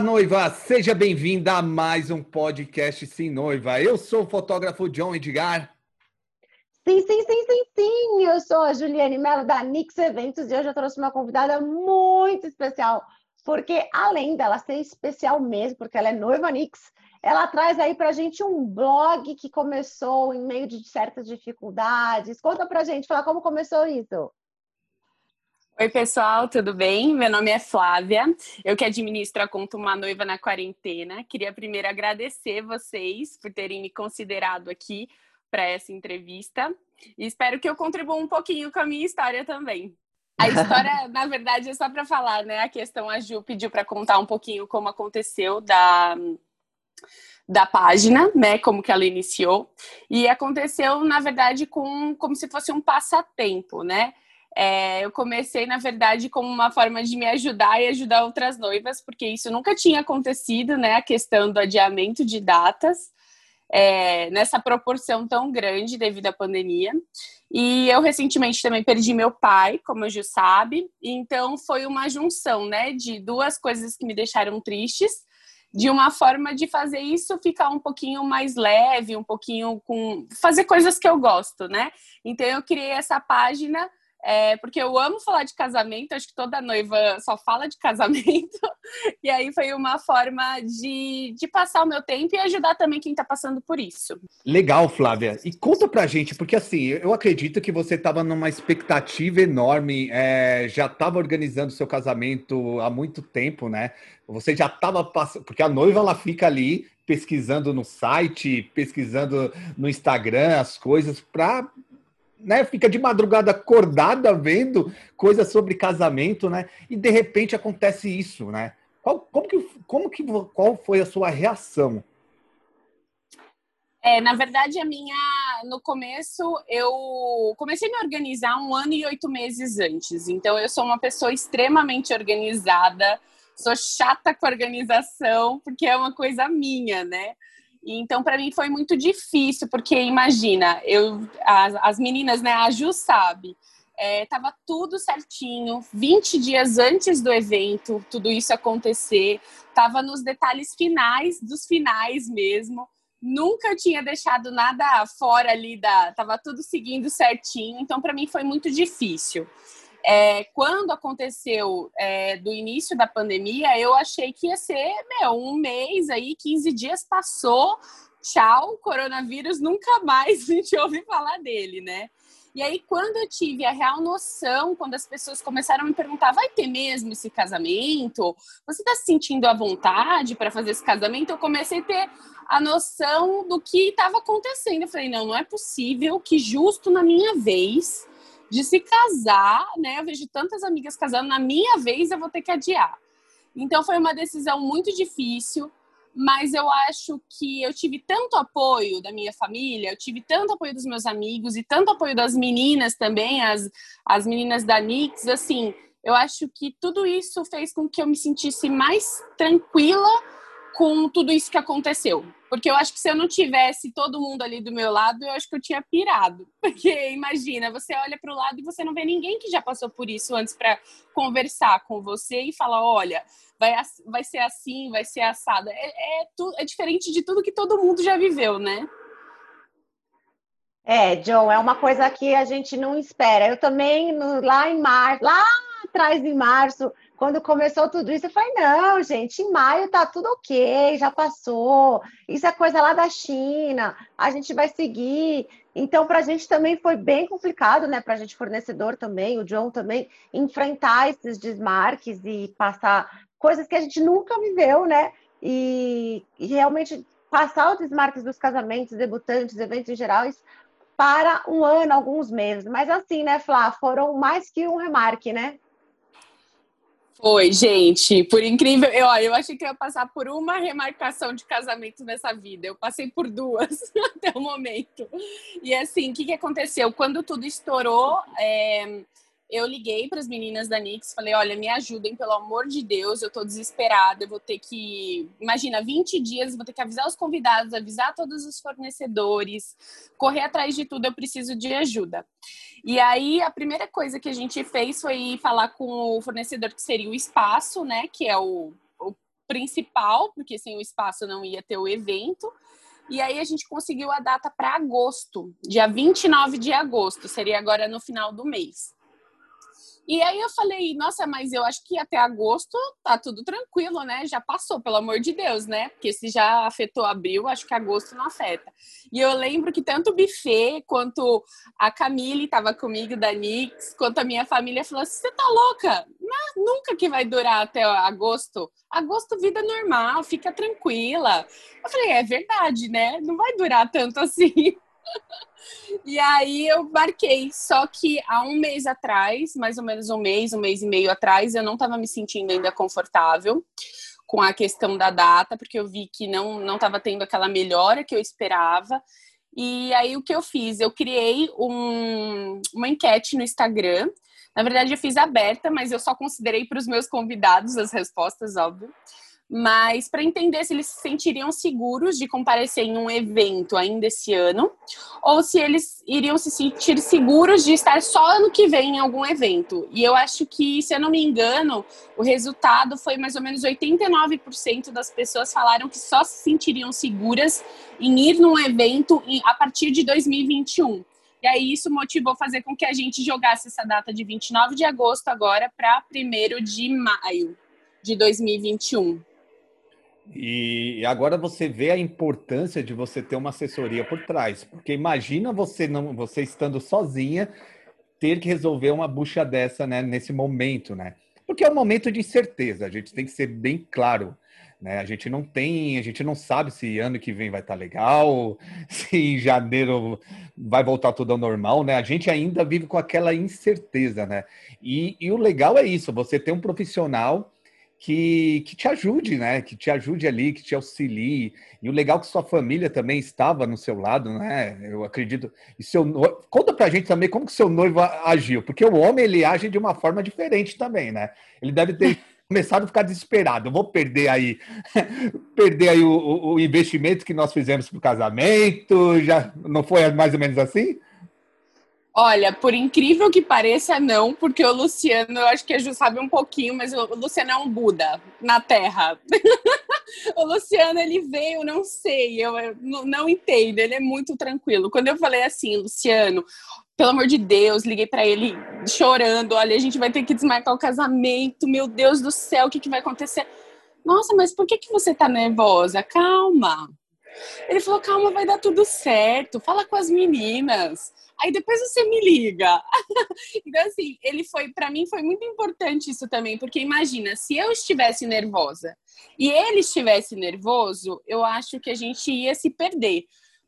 Noiva! Seja bem-vinda a mais um podcast Sim Noiva. Eu sou o fotógrafo John Edgar. Sim, sim, sim, sim, sim! Eu sou a Juliane Mello da Nix Eventos e hoje eu trouxe uma convidada muito especial, porque além dela ser especial mesmo, porque ela é noiva Nix, ela traz aí pra gente um blog que começou em meio de certas dificuldades. Conta pra gente, fala como começou isso. Oi, pessoal, tudo bem? Meu nome é Flávia, eu que administro a conta Uma Noiva na Quarentena. Queria primeiro agradecer vocês por terem me considerado aqui para essa entrevista e espero que eu contribua um pouquinho com a minha história também. A história, na verdade, é só para falar, né? A questão a Ju pediu para contar um pouquinho como aconteceu da da página, né, como que ela iniciou, e aconteceu, na verdade, com como se fosse um passatempo, né? É, eu comecei, na verdade, como uma forma de me ajudar e ajudar outras noivas, porque isso nunca tinha acontecido, né? A questão do adiamento de datas é, nessa proporção tão grande devido à pandemia. E eu recentemente também perdi meu pai, como a Ju sabe. Então foi uma junção, né, de duas coisas que me deixaram tristes, de uma forma de fazer isso ficar um pouquinho mais leve, um pouquinho com fazer coisas que eu gosto, né? Então eu criei essa página é, porque eu amo falar de casamento, acho que toda noiva só fala de casamento. E aí foi uma forma de, de passar o meu tempo e ajudar também quem está passando por isso. Legal, Flávia. E conta pra gente, porque assim, eu acredito que você estava numa expectativa enorme, é, já estava organizando seu casamento há muito tempo, né? Você já estava passando. Porque a noiva ela fica ali pesquisando no site, pesquisando no Instagram as coisas para né, fica de madrugada acordada vendo coisas sobre casamento, né? E de repente acontece isso, né? Qual, como que, como que, qual foi a sua reação? É, na verdade, a minha, no começo, eu comecei a me organizar um ano e oito meses antes. Então, eu sou uma pessoa extremamente organizada, sou chata com organização, porque é uma coisa minha, né? Então, para mim foi muito difícil, porque imagina, eu, as, as meninas, né, a Ju sabe, é, tava tudo certinho, 20 dias antes do evento, tudo isso acontecer, tava nos detalhes finais dos finais mesmo. Nunca tinha deixado nada fora ali da, tava tudo seguindo certinho, então para mim foi muito difícil. É, quando aconteceu é, do início da pandemia, eu achei que ia ser, meu, um mês aí, 15 dias passou, tchau, coronavírus, nunca mais a gente ouve falar dele, né? E aí, quando eu tive a real noção, quando as pessoas começaram a me perguntar, vai ter mesmo esse casamento? Você está se sentindo à vontade para fazer esse casamento? Eu comecei a ter a noção do que estava acontecendo. Eu falei, não, não é possível que justo na minha vez de se casar, né? Eu vejo tantas amigas casando, na minha vez eu vou ter que adiar. Então foi uma decisão muito difícil, mas eu acho que eu tive tanto apoio da minha família, eu tive tanto apoio dos meus amigos e tanto apoio das meninas também, as, as meninas da Nix, assim, eu acho que tudo isso fez com que eu me sentisse mais tranquila com tudo isso que aconteceu. Porque eu acho que se eu não tivesse todo mundo ali do meu lado, eu acho que eu tinha pirado. Porque imagina, você olha para o lado e você não vê ninguém que já passou por isso antes para conversar com você e falar: olha, vai, vai ser assim, vai ser assada. É, é, é diferente de tudo que todo mundo já viveu, né? É, John, é uma coisa que a gente não espera. Eu também, lá em março, lá atrás em março, quando começou tudo isso, eu falei: não, gente, em maio tá tudo ok, já passou. Isso é coisa lá da China, a gente vai seguir. Então, para a gente também foi bem complicado, né? Para a gente, fornecedor também, o John também, enfrentar esses desmarques e passar coisas que a gente nunca viveu, né? E, e realmente passar os desmarques dos casamentos, debutantes, eventos em geral, para um ano, alguns meses. Mas assim, né, Flá, foram mais que um remarque, né? Foi, gente. Por incrível, eu, eu achei que ia passar por uma remarcação de casamento nessa vida. Eu passei por duas até o momento. E assim, o que, que aconteceu? Quando tudo estourou, é, eu liguei para as meninas da Nix, falei: olha, me ajudem, pelo amor de Deus, eu tô desesperada, eu vou ter que. Imagina, 20 dias, vou ter que avisar os convidados, avisar todos os fornecedores, correr atrás de tudo, eu preciso de ajuda. E aí, a primeira coisa que a gente fez foi falar com o fornecedor, que seria o espaço, né, que é o, o principal, porque sem o espaço não ia ter o evento. E aí a gente conseguiu a data para agosto, dia 29 de agosto, seria agora no final do mês. E aí eu falei, nossa, mas eu acho que até agosto tá tudo tranquilo, né? Já passou, pelo amor de Deus, né? Porque se já afetou abril, acho que agosto não afeta. E eu lembro que tanto o buffet quanto a Camille estava comigo da Nix, quanto a minha família falou assim: você tá louca? Não, nunca que vai durar até agosto. Agosto, vida normal, fica tranquila. Eu falei, é verdade, né? Não vai durar tanto assim. E aí eu marquei. Só que há um mês atrás, mais ou menos um mês, um mês e meio atrás, eu não estava me sentindo ainda confortável com a questão da data, porque eu vi que não não estava tendo aquela melhora que eu esperava. E aí o que eu fiz? Eu criei um, uma enquete no Instagram. Na verdade, eu fiz aberta, mas eu só considerei para os meus convidados as respostas, óbvio mas para entender se eles se sentiriam seguros de comparecer em um evento ainda esse ano, ou se eles iriam se sentir seguros de estar só ano que vem em algum evento. E eu acho que, se eu não me engano, o resultado foi mais ou menos 89% das pessoas falaram que só se sentiriam seguras em ir num evento a partir de 2021. E aí isso motivou fazer com que a gente jogasse essa data de 29 de agosto agora para 1 de maio de 2021. E agora você vê a importância de você ter uma assessoria por trás, porque imagina você não, você estando sozinha ter que resolver uma bucha dessa, né, nesse momento, né? Porque é um momento de incerteza, a gente tem que ser bem claro, né? A gente não tem, a gente não sabe se ano que vem vai estar legal, se em janeiro vai voltar tudo ao normal, né? A gente ainda vive com aquela incerteza, né? E, e o legal é isso, você ter um profissional que, que te ajude, né? Que te ajude ali, que te auxilie. E o legal é que sua família também estava no seu lado, né? Eu acredito. E seu conta pra gente também como que seu noivo agiu, porque o homem ele age de uma forma diferente também, né? Ele deve ter começado a ficar desesperado. Eu vou perder aí, perder aí o, o investimento que nós fizemos para o casamento. Já não foi mais ou menos assim? Olha, por incrível que pareça, não, porque o Luciano, eu acho que a Ju sabe um pouquinho, mas o Luciano é um Buda na Terra. o Luciano, ele veio, não sei, eu, eu não entendo, ele é muito tranquilo. Quando eu falei assim, Luciano, pelo amor de Deus, liguei para ele chorando, olha, a gente vai ter que desmarcar o casamento, meu Deus do céu, o que, que vai acontecer? Nossa, mas por que, que você tá nervosa? Calma. Ele falou, calma, vai dar tudo certo, fala com as meninas Aí depois você me liga. então, assim, ele foi, para mim, foi muito importante isso também, porque imagina, se eu estivesse nervosa e ele estivesse nervoso, eu acho que a gente ia se perder.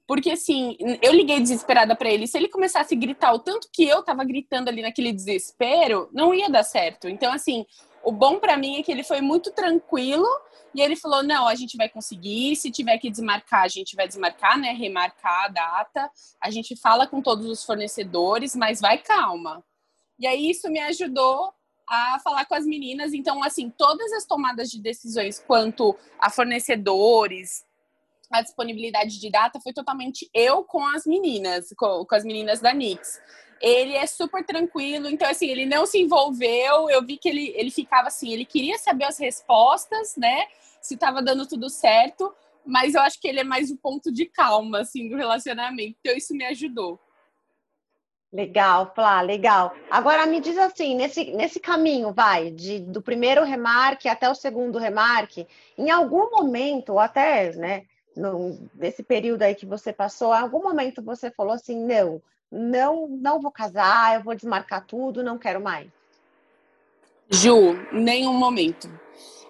Porque, assim, eu liguei desesperada para ele. Se ele começasse a gritar o tanto que eu tava gritando ali naquele desespero, não ia dar certo. Então, assim, o bom para mim é que ele foi muito tranquilo e ele falou: não, a gente vai conseguir. Se tiver que desmarcar, a gente vai desmarcar, né? Remarcar a data. A gente fala com todos os fornecedores, mas vai calma. E aí isso me ajudou a falar com as meninas. Então, assim, todas as tomadas de decisões quanto a fornecedores, a disponibilidade de data, foi totalmente eu com as meninas, com, com as meninas da Nix ele é super tranquilo, então assim, ele não se envolveu, eu vi que ele, ele ficava assim, ele queria saber as respostas, né, se estava dando tudo certo, mas eu acho que ele é mais o ponto de calma, assim, do relacionamento, então isso me ajudou. Legal, Flá, legal. Agora me diz assim, nesse, nesse caminho, vai, de, do primeiro remarque até o segundo remarque, em algum momento, ou até, né, nesse período aí que você passou, em algum momento você falou assim, não, não, não vou casar, eu vou desmarcar tudo, não quero mais? Ju, nenhum momento.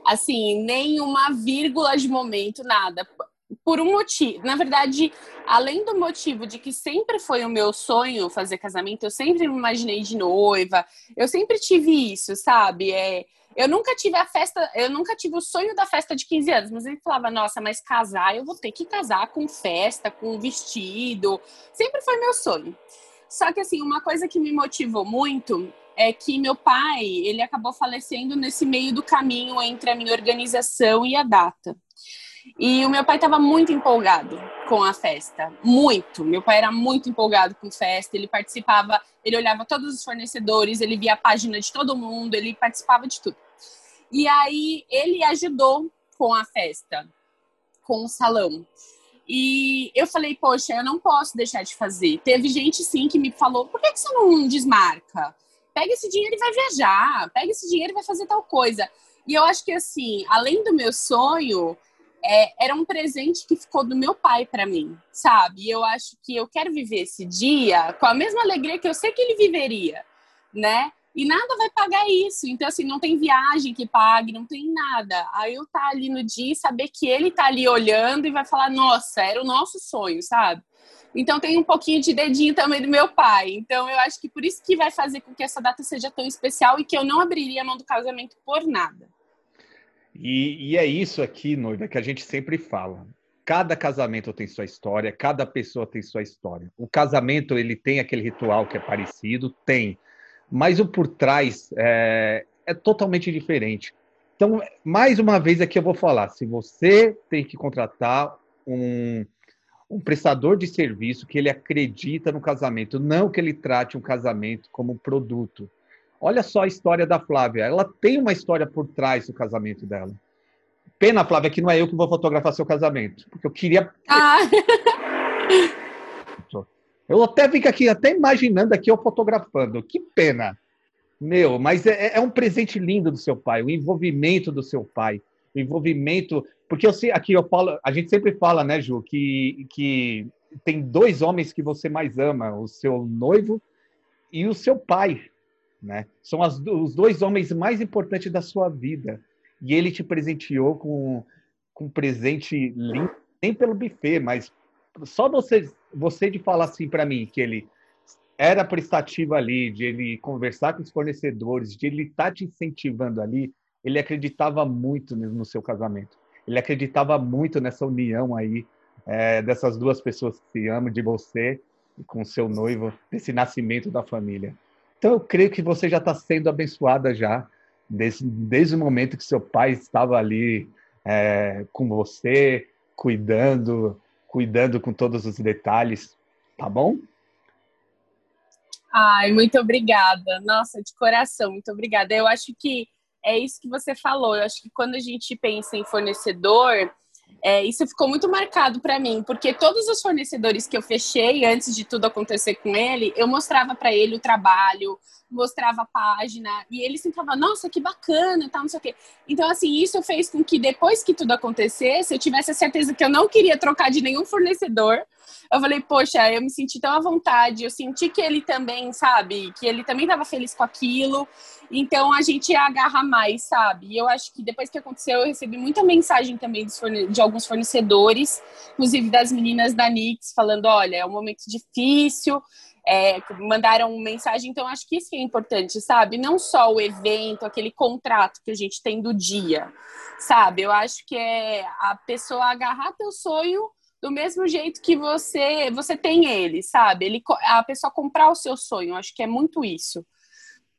Assim, nenhuma vírgula de momento, nada. Por um motivo. Na verdade, além do motivo de que sempre foi o meu sonho fazer casamento, eu sempre me imaginei de noiva, eu sempre tive isso, sabe? É, eu nunca tive a festa, eu nunca tive o sonho da festa de 15 anos, mas ele falava, nossa, mas casar, eu vou ter que casar com festa, com vestido. Sempre foi meu sonho. Só que assim, uma coisa que me motivou muito é que meu pai, ele acabou falecendo nesse meio do caminho entre a minha organização e a data. E o meu pai estava muito empolgado com a festa, muito. Meu pai era muito empolgado com festa, ele participava, ele olhava todos os fornecedores, ele via a página de todo mundo, ele participava de tudo. E aí ele ajudou com a festa, com o salão. E eu falei, poxa, eu não posso deixar de fazer. Teve gente, sim, que me falou, por que, que você não desmarca? Pega esse dinheiro e vai viajar, pega esse dinheiro e vai fazer tal coisa. E eu acho que, assim, além do meu sonho, é, era um presente que ficou do meu pai para mim, sabe? E eu acho que eu quero viver esse dia com a mesma alegria que eu sei que ele viveria, né? E nada vai pagar isso. Então, assim, não tem viagem que pague, não tem nada. Aí eu tá ali no dia e saber que ele tá ali olhando e vai falar, nossa, era o nosso sonho, sabe? Então tem um pouquinho de dedinho também do meu pai. Então eu acho que por isso que vai fazer com que essa data seja tão especial e que eu não abriria a mão do casamento por nada. E, e é isso aqui, noiva, que a gente sempre fala. Cada casamento tem sua história, cada pessoa tem sua história. O casamento ele tem aquele ritual que é parecido, tem mas o por trás é, é totalmente diferente. Então, mais uma vez aqui eu vou falar: se você tem que contratar um, um prestador de serviço que ele acredita no casamento, não que ele trate um casamento como um produto. Olha só a história da Flávia. Ela tem uma história por trás do casamento dela. Pena, Flávia, que não é eu que vou fotografar seu casamento, porque eu queria. Ah. Eu até fico aqui, até imaginando aqui eu fotografando. Que pena. Meu, mas é, é um presente lindo do seu pai, o envolvimento do seu pai. O envolvimento. Porque eu sei, aqui eu falo, a gente sempre fala, né, Ju, que, que tem dois homens que você mais ama, o seu noivo e o seu pai. Né? São as, os dois homens mais importantes da sua vida. E ele te presenteou com, com um presente lindo, nem pelo buffet, mas só você, você de falar assim para mim que ele era prestativo ali, de ele conversar com os fornecedores, de ele estar tá te incentivando ali, ele acreditava muito no seu casamento. Ele acreditava muito nessa união aí é, dessas duas pessoas que se amam, de você e com seu noivo, desse nascimento da família. Então eu creio que você já está sendo abençoada já desde, desde o momento que seu pai estava ali é, com você, cuidando, cuidando com todos os detalhes, tá bom? Ai, muito obrigada. Nossa, de coração, muito obrigada. Eu acho que é isso que você falou. Eu acho que quando a gente pensa em fornecedor, é, isso ficou muito marcado para mim, porque todos os fornecedores que eu fechei antes de tudo acontecer com ele, eu mostrava para ele o trabalho, mostrava a página, e ele falava, nossa, que bacana, tal, não sei o quê. Então, assim, isso fez com que depois que tudo acontecesse, eu tivesse a certeza que eu não queria trocar de nenhum fornecedor. Eu falei, poxa, eu me senti tão à vontade, eu senti que ele também, sabe, que ele também estava feliz com aquilo. Então a gente agarra mais, sabe? E eu acho que depois que aconteceu, eu recebi muita mensagem também de alguns fornecedores, inclusive das meninas da Nix, falando: olha, é um momento difícil. É, mandaram mensagem, então acho que isso que é importante, sabe? Não só o evento, aquele contrato que a gente tem do dia, sabe? Eu acho que é a pessoa agarrar teu sonho do mesmo jeito que você você tem ele, sabe? Ele, a pessoa comprar o seu sonho, acho que é muito isso.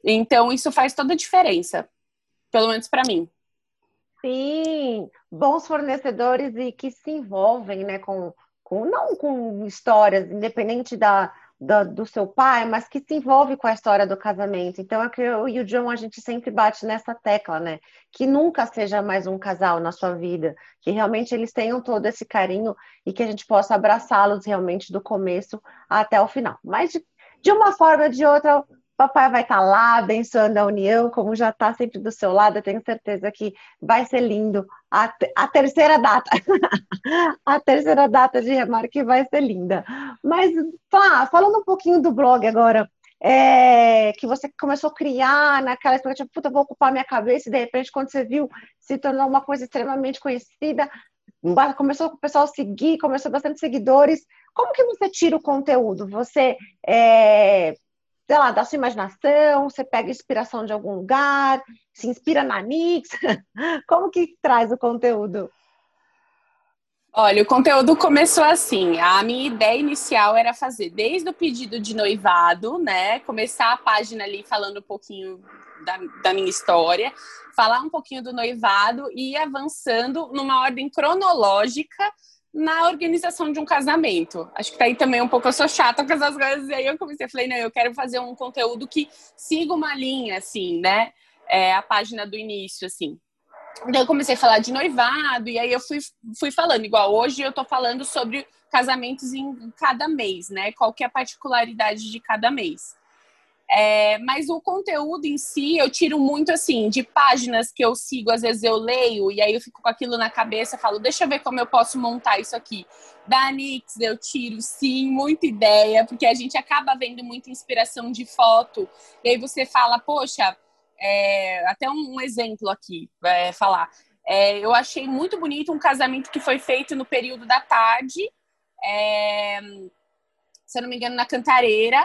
Então, isso faz toda a diferença, pelo menos para mim. Sim, bons fornecedores e que se envolvem, né, com, com não com histórias, independente da, da, do seu pai, mas que se envolve com a história do casamento. Então, é que eu e o John, a gente sempre bate nessa tecla, né? Que nunca seja mais um casal na sua vida, que realmente eles tenham todo esse carinho e que a gente possa abraçá-los realmente do começo até o final. Mas de, de uma forma ou de outra, Papai vai estar tá lá abençoando a união, como já está sempre do seu lado. Eu tenho certeza que vai ser lindo. A, a terceira data, a terceira data de Remarque vai ser linda. Mas, pá, falando um pouquinho do blog agora, é, que você começou a criar naquela expectativa, puta, vou ocupar minha cabeça, e de repente, quando você viu, se tornou uma coisa extremamente conhecida, começou o pessoal seguir, começou bastante seguidores. Como que você tira o conteúdo? Você é, sei lá, da sua imaginação, você pega inspiração de algum lugar, se inspira na Nix? Como que traz o conteúdo? Olha, o conteúdo começou assim. A minha ideia inicial era fazer desde o pedido de noivado, né? Começar a página ali falando um pouquinho da, da minha história, falar um pouquinho do noivado e ir avançando numa ordem cronológica na organização de um casamento. Acho que tá aí também um pouco, eu sou chata com essas coisas, e aí eu comecei, falei, não, eu quero fazer um conteúdo que siga uma linha, assim, né? É, a página do início, assim. Então eu comecei a falar de noivado, e aí eu fui, fui falando, igual hoje eu tô falando sobre casamentos em cada mês, né? Qual que é a particularidade de cada mês. É, mas o conteúdo em si eu tiro muito assim de páginas que eu sigo, às vezes eu leio e aí eu fico com aquilo na cabeça, falo, deixa eu ver como eu posso montar isso aqui. Da Nix eu tiro sim muita ideia, porque a gente acaba vendo muita inspiração de foto, e aí você fala, poxa, é, até um, um, exemplo aqui, é, falar. É, eu achei muito bonito um casamento que foi feito no período da tarde, é, se eu não me engano, na Cantareira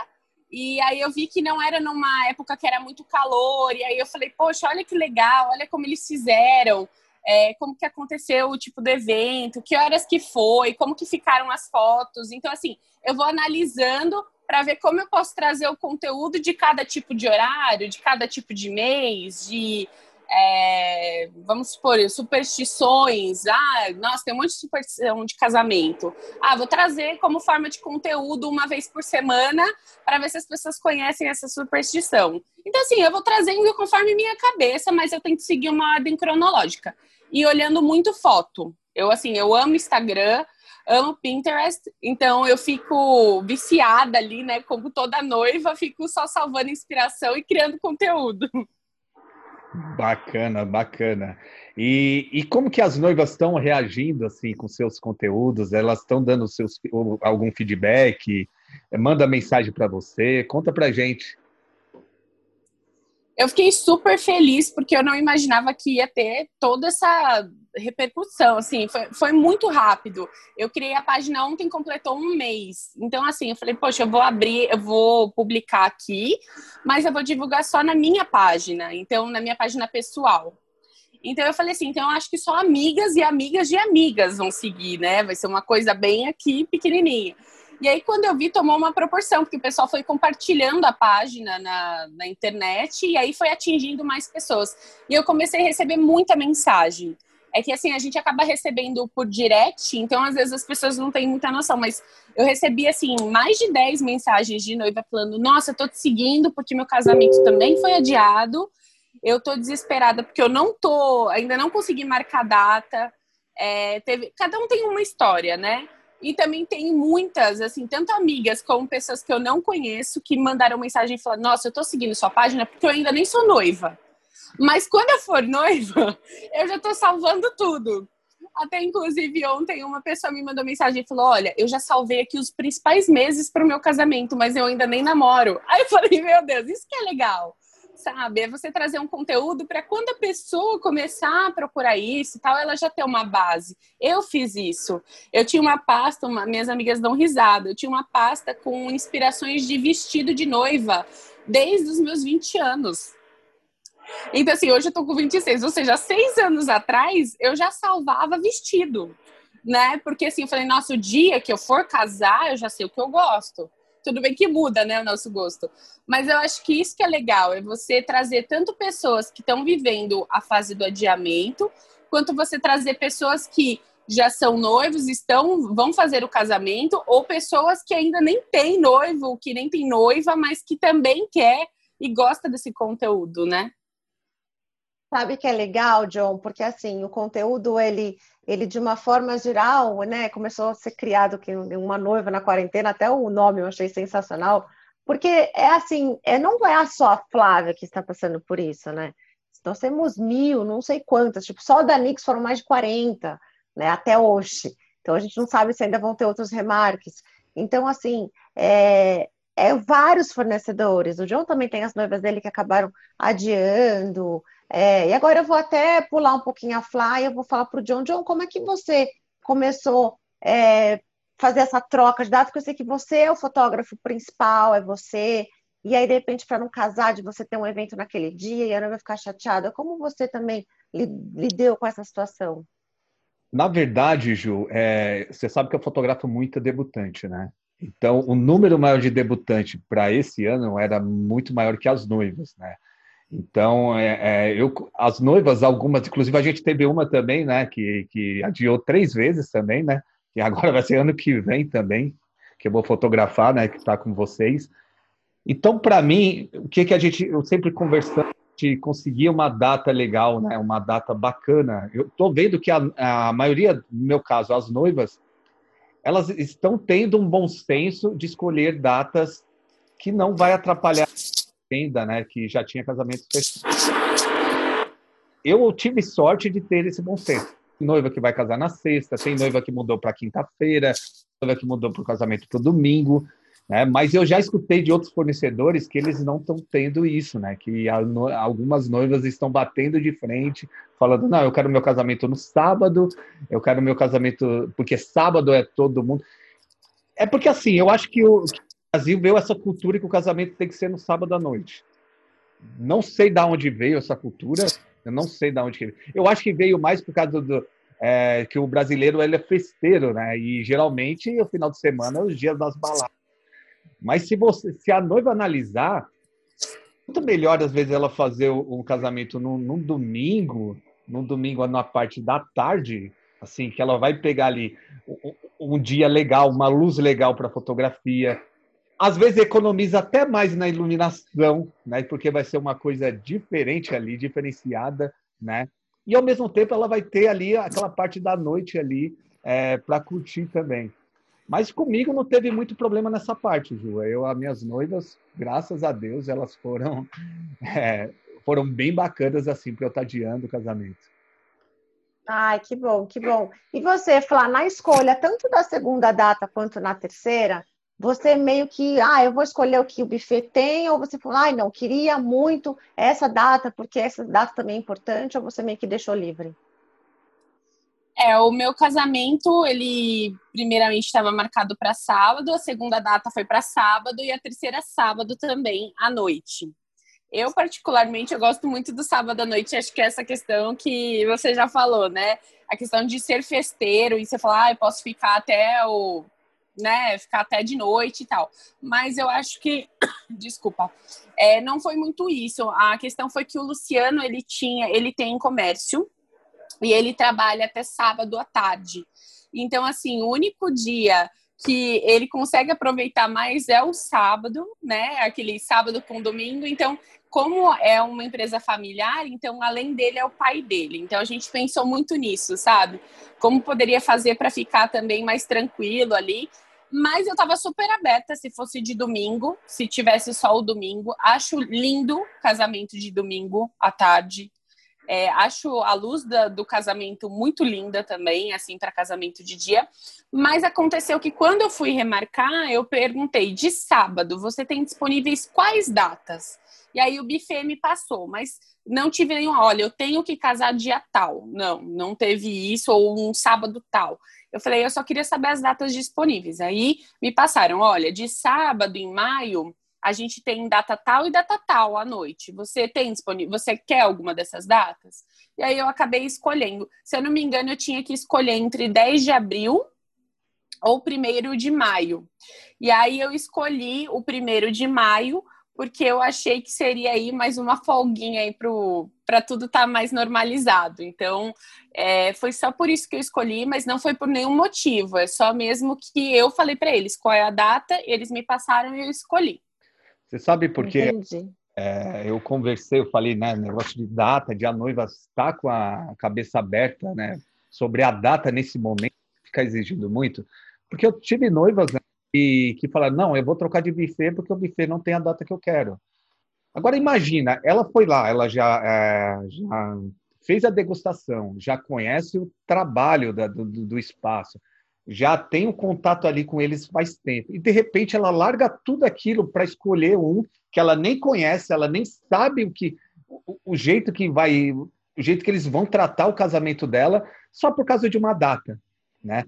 e aí eu vi que não era numa época que era muito calor, e aí eu falei, poxa, olha que legal, olha como eles fizeram, é, como que aconteceu o tipo do evento, que horas que foi, como que ficaram as fotos. Então, assim, eu vou analisando para ver como eu posso trazer o conteúdo de cada tipo de horário, de cada tipo de mês, de é, vamos supor, superstições. Ah, nossa, tem um monte de superstição de casamento. Ah, vou trazer como forma de conteúdo uma vez por semana para ver se as pessoas conhecem essa superstição. Então, assim, eu vou trazendo conforme minha cabeça, mas eu tenho que seguir uma ordem cronológica. E olhando muito foto. Eu, assim, eu amo Instagram, amo Pinterest, então eu fico viciada ali, né? Como toda noiva, fico só salvando inspiração e criando conteúdo. Bacana, bacana. E, e como que as noivas estão reagindo assim com seus conteúdos? Elas estão dando seus, algum feedback? Manda mensagem para você? Conta para gente. Eu fiquei super feliz porque eu não imaginava que ia ter toda essa repercussão, assim, foi, foi muito rápido. Eu criei a página ontem, completou um mês. Então, assim, eu falei, poxa, eu vou abrir, eu vou publicar aqui, mas eu vou divulgar só na minha página, então, na minha página pessoal. Então, eu falei assim, então, eu acho que só amigas e amigas de amigas vão seguir, né? Vai ser uma coisa bem aqui, pequenininha. E aí, quando eu vi, tomou uma proporção, porque o pessoal foi compartilhando a página na, na internet e aí foi atingindo mais pessoas. E eu comecei a receber muita mensagem é que assim, a gente acaba recebendo por direct, então às vezes as pessoas não têm muita noção, mas eu recebi assim mais de 10 mensagens de noiva falando: "Nossa, eu tô te seguindo porque meu casamento também foi adiado. Eu tô desesperada porque eu não tô, ainda não consegui marcar data". É, teve, cada um tem uma história, né? E também tem muitas, assim, tanto amigas como pessoas que eu não conheço que mandaram mensagem falaram: Nossa, eu tô seguindo sua página porque eu ainda nem sou noiva. Mas quando eu for noiva, eu já tô salvando tudo. Até inclusive ontem uma pessoa me mandou mensagem e falou: Olha, eu já salvei aqui os principais meses para o meu casamento, mas eu ainda nem namoro. Aí eu falei: Meu Deus, isso que é legal, sabe? É você trazer um conteúdo para quando a pessoa começar a procurar isso e tal, ela já ter uma base. Eu fiz isso. Eu tinha uma pasta, uma, minhas amigas dão risada, eu tinha uma pasta com inspirações de vestido de noiva desde os meus 20 anos. Então, assim, hoje eu tô com 26, ou seja, seis anos atrás eu já salvava vestido, né? Porque assim, eu falei, nossa, o dia que eu for casar, eu já sei o que eu gosto. Tudo bem que muda, né, o nosso gosto. Mas eu acho que isso que é legal, é você trazer tanto pessoas que estão vivendo a fase do adiamento, quanto você trazer pessoas que já são noivos, estão vão fazer o casamento, ou pessoas que ainda nem têm noivo, que nem tem noiva, mas que também quer e gosta desse conteúdo, né? Sabe que é legal, John, porque assim, o conteúdo, ele, ele de uma forma geral, né, começou a ser criado que uma noiva na quarentena, até o nome eu achei sensacional, porque é assim, é, não é só a Flávia que está passando por isso, né? Nós temos mil, não sei quantas, tipo, só da Nix foram mais de 40, né, até hoje. Então a gente não sabe se ainda vão ter outros remarques. Então, assim, é, é vários fornecedores. O John também tem as noivas dele que acabaram adiando, é, e agora eu vou até pular um pouquinho a fly, eu vou falar para o John, John, como é que você começou a é, fazer essa troca de dados? Porque eu sei que você é o fotógrafo principal, é você, e aí, de repente, para não casar, de você ter um evento naquele dia e a noiva ficar chateada, como você também lidou com essa situação? Na verdade, Ju, é, você sabe que eu fotografo muito debutante, né? Então, o número maior de debutante para esse ano era muito maior que as noivas, né? Então, é, é, eu, as noivas, algumas, inclusive a gente teve uma também, né, que, que adiou três vezes também, né, e agora vai ser ano que vem também, que eu vou fotografar, né, que está com vocês. Então, para mim, o que que a gente, eu sempre conversando de conseguir uma data legal, né? Uma data bacana. Eu tô vendo que a, a maioria, no meu caso, as noivas, elas estão tendo um bom senso de escolher datas que não vai atrapalhar a venda, né? Que já tinha casamento Eu tive sorte de ter esse bom senso. Noiva que vai casar na sexta, tem noiva que mudou para quinta-feira, noiva que mudou para o casamento para o domingo. Né? Mas eu já escutei de outros fornecedores que eles não estão tendo isso, né? Que no, algumas noivas estão batendo de frente, falando: não, eu quero meu casamento no sábado, eu quero meu casamento porque sábado é todo mundo. É porque assim, eu acho que o Brasil veio essa cultura que o casamento tem que ser no sábado à noite. Não sei de onde veio essa cultura, eu não sei de onde veio. Eu acho que veio mais por causa do, é, que o brasileiro ele é festeiro, né? E geralmente o final de semana é os dias das baladas. Mas se você, se a noiva analisar, muito melhor às vezes ela fazer um casamento num, num domingo, num domingo na parte da tarde, assim que ela vai pegar ali um, um dia legal, uma luz legal para fotografia. Às vezes economiza até mais na iluminação, né? Porque vai ser uma coisa diferente ali, diferenciada, né? E ao mesmo tempo ela vai ter ali aquela parte da noite ali é, para curtir também. Mas comigo não teve muito problema nessa parte, Ju. Eu, as minhas noivas, graças a Deus, elas foram, é, foram bem bacanas assim para eu estar adiando o casamento. Ai, que bom, que bom. E você, Flá, na escolha, tanto da segunda data quanto na terceira, você meio que, ah, eu vou escolher o que o buffet tem, ou você falou, ai, não, queria muito essa data, porque essa data também é importante, ou você meio que deixou livre? É, o meu casamento, ele primeiramente estava marcado para sábado, a segunda data foi para sábado e a terceira sábado também à noite. Eu particularmente eu gosto muito do sábado à noite, acho que é essa questão que você já falou, né? A questão de ser festeiro e você falar, ah, eu posso ficar até o, né, ficar até de noite e tal. Mas eu acho que, desculpa, é, não foi muito isso. A questão foi que o Luciano ele tinha, ele tem comércio e ele trabalha até sábado à tarde. Então, assim, o único dia que ele consegue aproveitar mais é o sábado, né? Aquele sábado com domingo. Então, como é uma empresa familiar, então além dele é o pai dele. Então a gente pensou muito nisso, sabe? Como poderia fazer para ficar também mais tranquilo ali. Mas eu estava super aberta se fosse de domingo, se tivesse só o domingo. Acho lindo casamento de domingo à tarde. É, acho a luz da, do casamento muito linda também, assim, para casamento de dia. Mas aconteceu que quando eu fui remarcar, eu perguntei: de sábado, você tem disponíveis quais datas? E aí o buffet me passou, mas não tive nenhum, olha, eu tenho que casar dia tal. Não, não teve isso, ou um sábado tal. Eu falei, eu só queria saber as datas disponíveis. Aí me passaram, olha, de sábado em maio a gente tem data tal e data tal à noite. Você tem disponível? Você quer alguma dessas datas? E aí eu acabei escolhendo. Se eu não me engano, eu tinha que escolher entre 10 de abril ou 1 de maio. E aí eu escolhi o 1 de maio, porque eu achei que seria aí mais uma folguinha aí para tudo estar tá mais normalizado. Então, é, foi só por isso que eu escolhi, mas não foi por nenhum motivo. É só mesmo que eu falei para eles qual é a data, eles me passaram e eu escolhi. Você sabe porque é, eu conversei, eu falei, né, negócio de data, de a noiva estar com a cabeça aberta, né, sobre a data nesse momento, fica exigindo muito, porque eu tive noivas né, que, que falaram, não, eu vou trocar de buffet porque o buffet não tem a data que eu quero. Agora imagina, ela foi lá, ela já, é, já fez a degustação, já conhece o trabalho da, do, do espaço, já tem um contato ali com eles faz tempo. E de repente ela larga tudo aquilo para escolher um que ela nem conhece, ela nem sabe o que o, o, jeito que vai, o jeito que eles vão tratar o casamento dela, só por causa de uma data, né?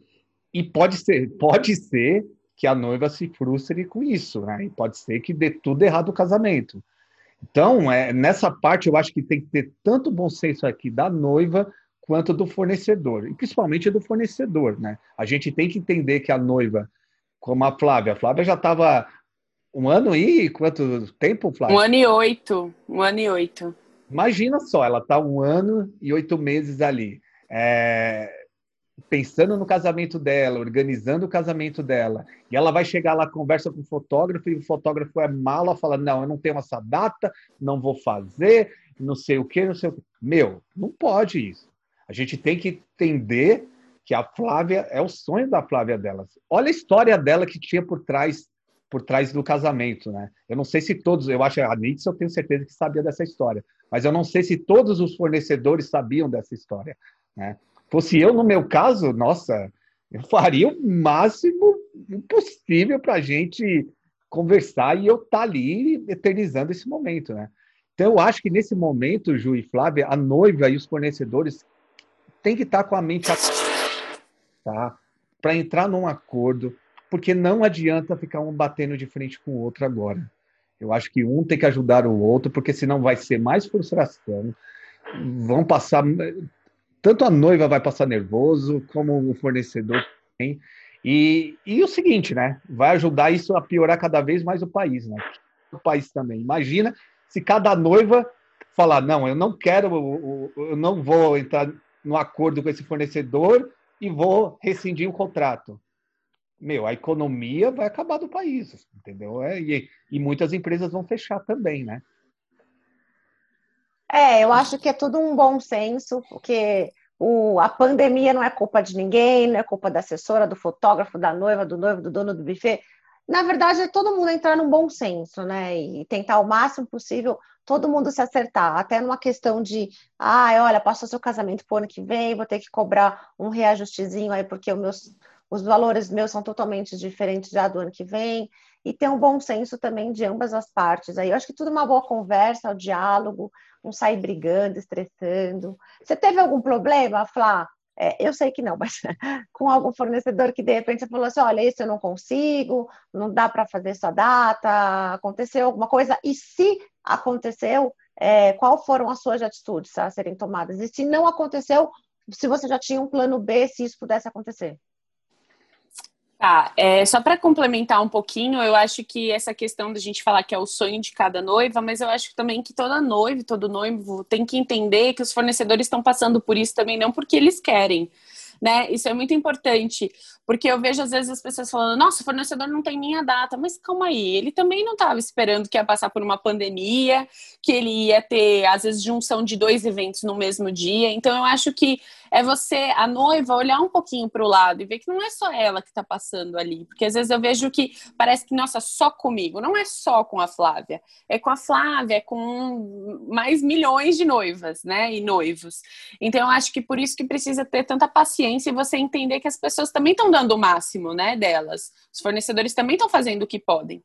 E pode ser, pode ser que a noiva se frustre com isso, né? E pode ser que dê tudo errado o casamento. Então, é, nessa parte eu acho que tem que ter tanto bom senso aqui da noiva quanto do fornecedor, e principalmente do fornecedor, né? A gente tem que entender que a noiva, como a Flávia, a Flávia já estava um ano e quanto tempo, Flávia? Um ano e oito, um ano e oito. Imagina só, ela está um ano e oito meses ali, é, pensando no casamento dela, organizando o casamento dela, e ela vai chegar lá, conversa com o fotógrafo, e o fotógrafo é mala, fala, não, eu não tenho essa data, não vou fazer, não sei o que, não sei o que. Meu, não pode isso. A gente tem que entender que a Flávia é o sonho da Flávia delas. Olha a história dela que tinha por trás por trás do casamento, né? Eu não sei se todos, eu acho a Nietzsche, eu tenho certeza que sabia dessa história, mas eu não sei se todos os fornecedores sabiam dessa história, né? Fosse eu no meu caso, nossa, eu faria o máximo possível para a gente conversar e eu estar tá ali eternizando esse momento, né? Então eu acho que nesse momento, Ju e Flávia, a noiva e os fornecedores têm que estar tá com a mente tá? Para entrar num acordo, porque não adianta ficar um batendo de frente com o outro agora. Eu acho que um tem que ajudar o outro, porque senão vai ser mais frustração. Vão passar. Tanto a noiva vai passar nervoso, como o fornecedor tem. E, e o seguinte, né? Vai ajudar isso a piorar cada vez mais o país, né? O país também. Imagina se cada noiva falar: não, eu não quero, eu não vou entrar no acordo com esse fornecedor e vou rescindir o contrato meu, a economia vai acabar do país, entendeu? É, e, e muitas empresas vão fechar também, né? É, eu acho que é tudo um bom senso, porque o, a pandemia não é culpa de ninguém, não é culpa da assessora, do fotógrafo, da noiva, do noivo, do dono do buffet. Na verdade, é todo mundo entrar num bom senso, né? E tentar o máximo possível todo mundo se acertar, até numa questão de, ah, olha, passou seu casamento pro ano que vem, vou ter que cobrar um reajustezinho aí, porque os meus os valores meus são totalmente diferentes já do ano que vem, e ter um bom senso também de ambas as partes. Aí eu acho que tudo uma boa conversa, o diálogo, não sair brigando, estressando. Você teve algum problema, Flá? É, eu sei que não, mas com algum fornecedor que de repente você falou assim: olha, isso eu não consigo, não dá para fazer sua data, aconteceu alguma coisa, e se aconteceu, é, qual foram as suas atitudes a serem tomadas? E se não aconteceu, se você já tinha um plano B, se isso pudesse acontecer? Tá, é, só para complementar um pouquinho, eu acho que essa questão da gente falar que é o sonho de cada noiva, mas eu acho também que toda noiva, todo noivo tem que entender que os fornecedores estão passando por isso também, não porque eles querem, né? Isso é muito importante, porque eu vejo às vezes as pessoas falando: nossa, o fornecedor não tem minha data, mas calma aí, ele também não estava esperando que ia passar por uma pandemia, que ele ia ter, às vezes, junção de dois eventos no mesmo dia. Então, eu acho que é você, a noiva, olhar um pouquinho para o lado e ver que não é só ela que está passando ali. Porque às vezes eu vejo que parece que, nossa, só comigo. Não é só com a Flávia. É com a Flávia, é com mais milhões de noivas, né? E noivos. Então eu acho que por isso que precisa ter tanta paciência e você entender que as pessoas também estão dando o máximo, né? Delas. Os fornecedores também estão fazendo o que podem.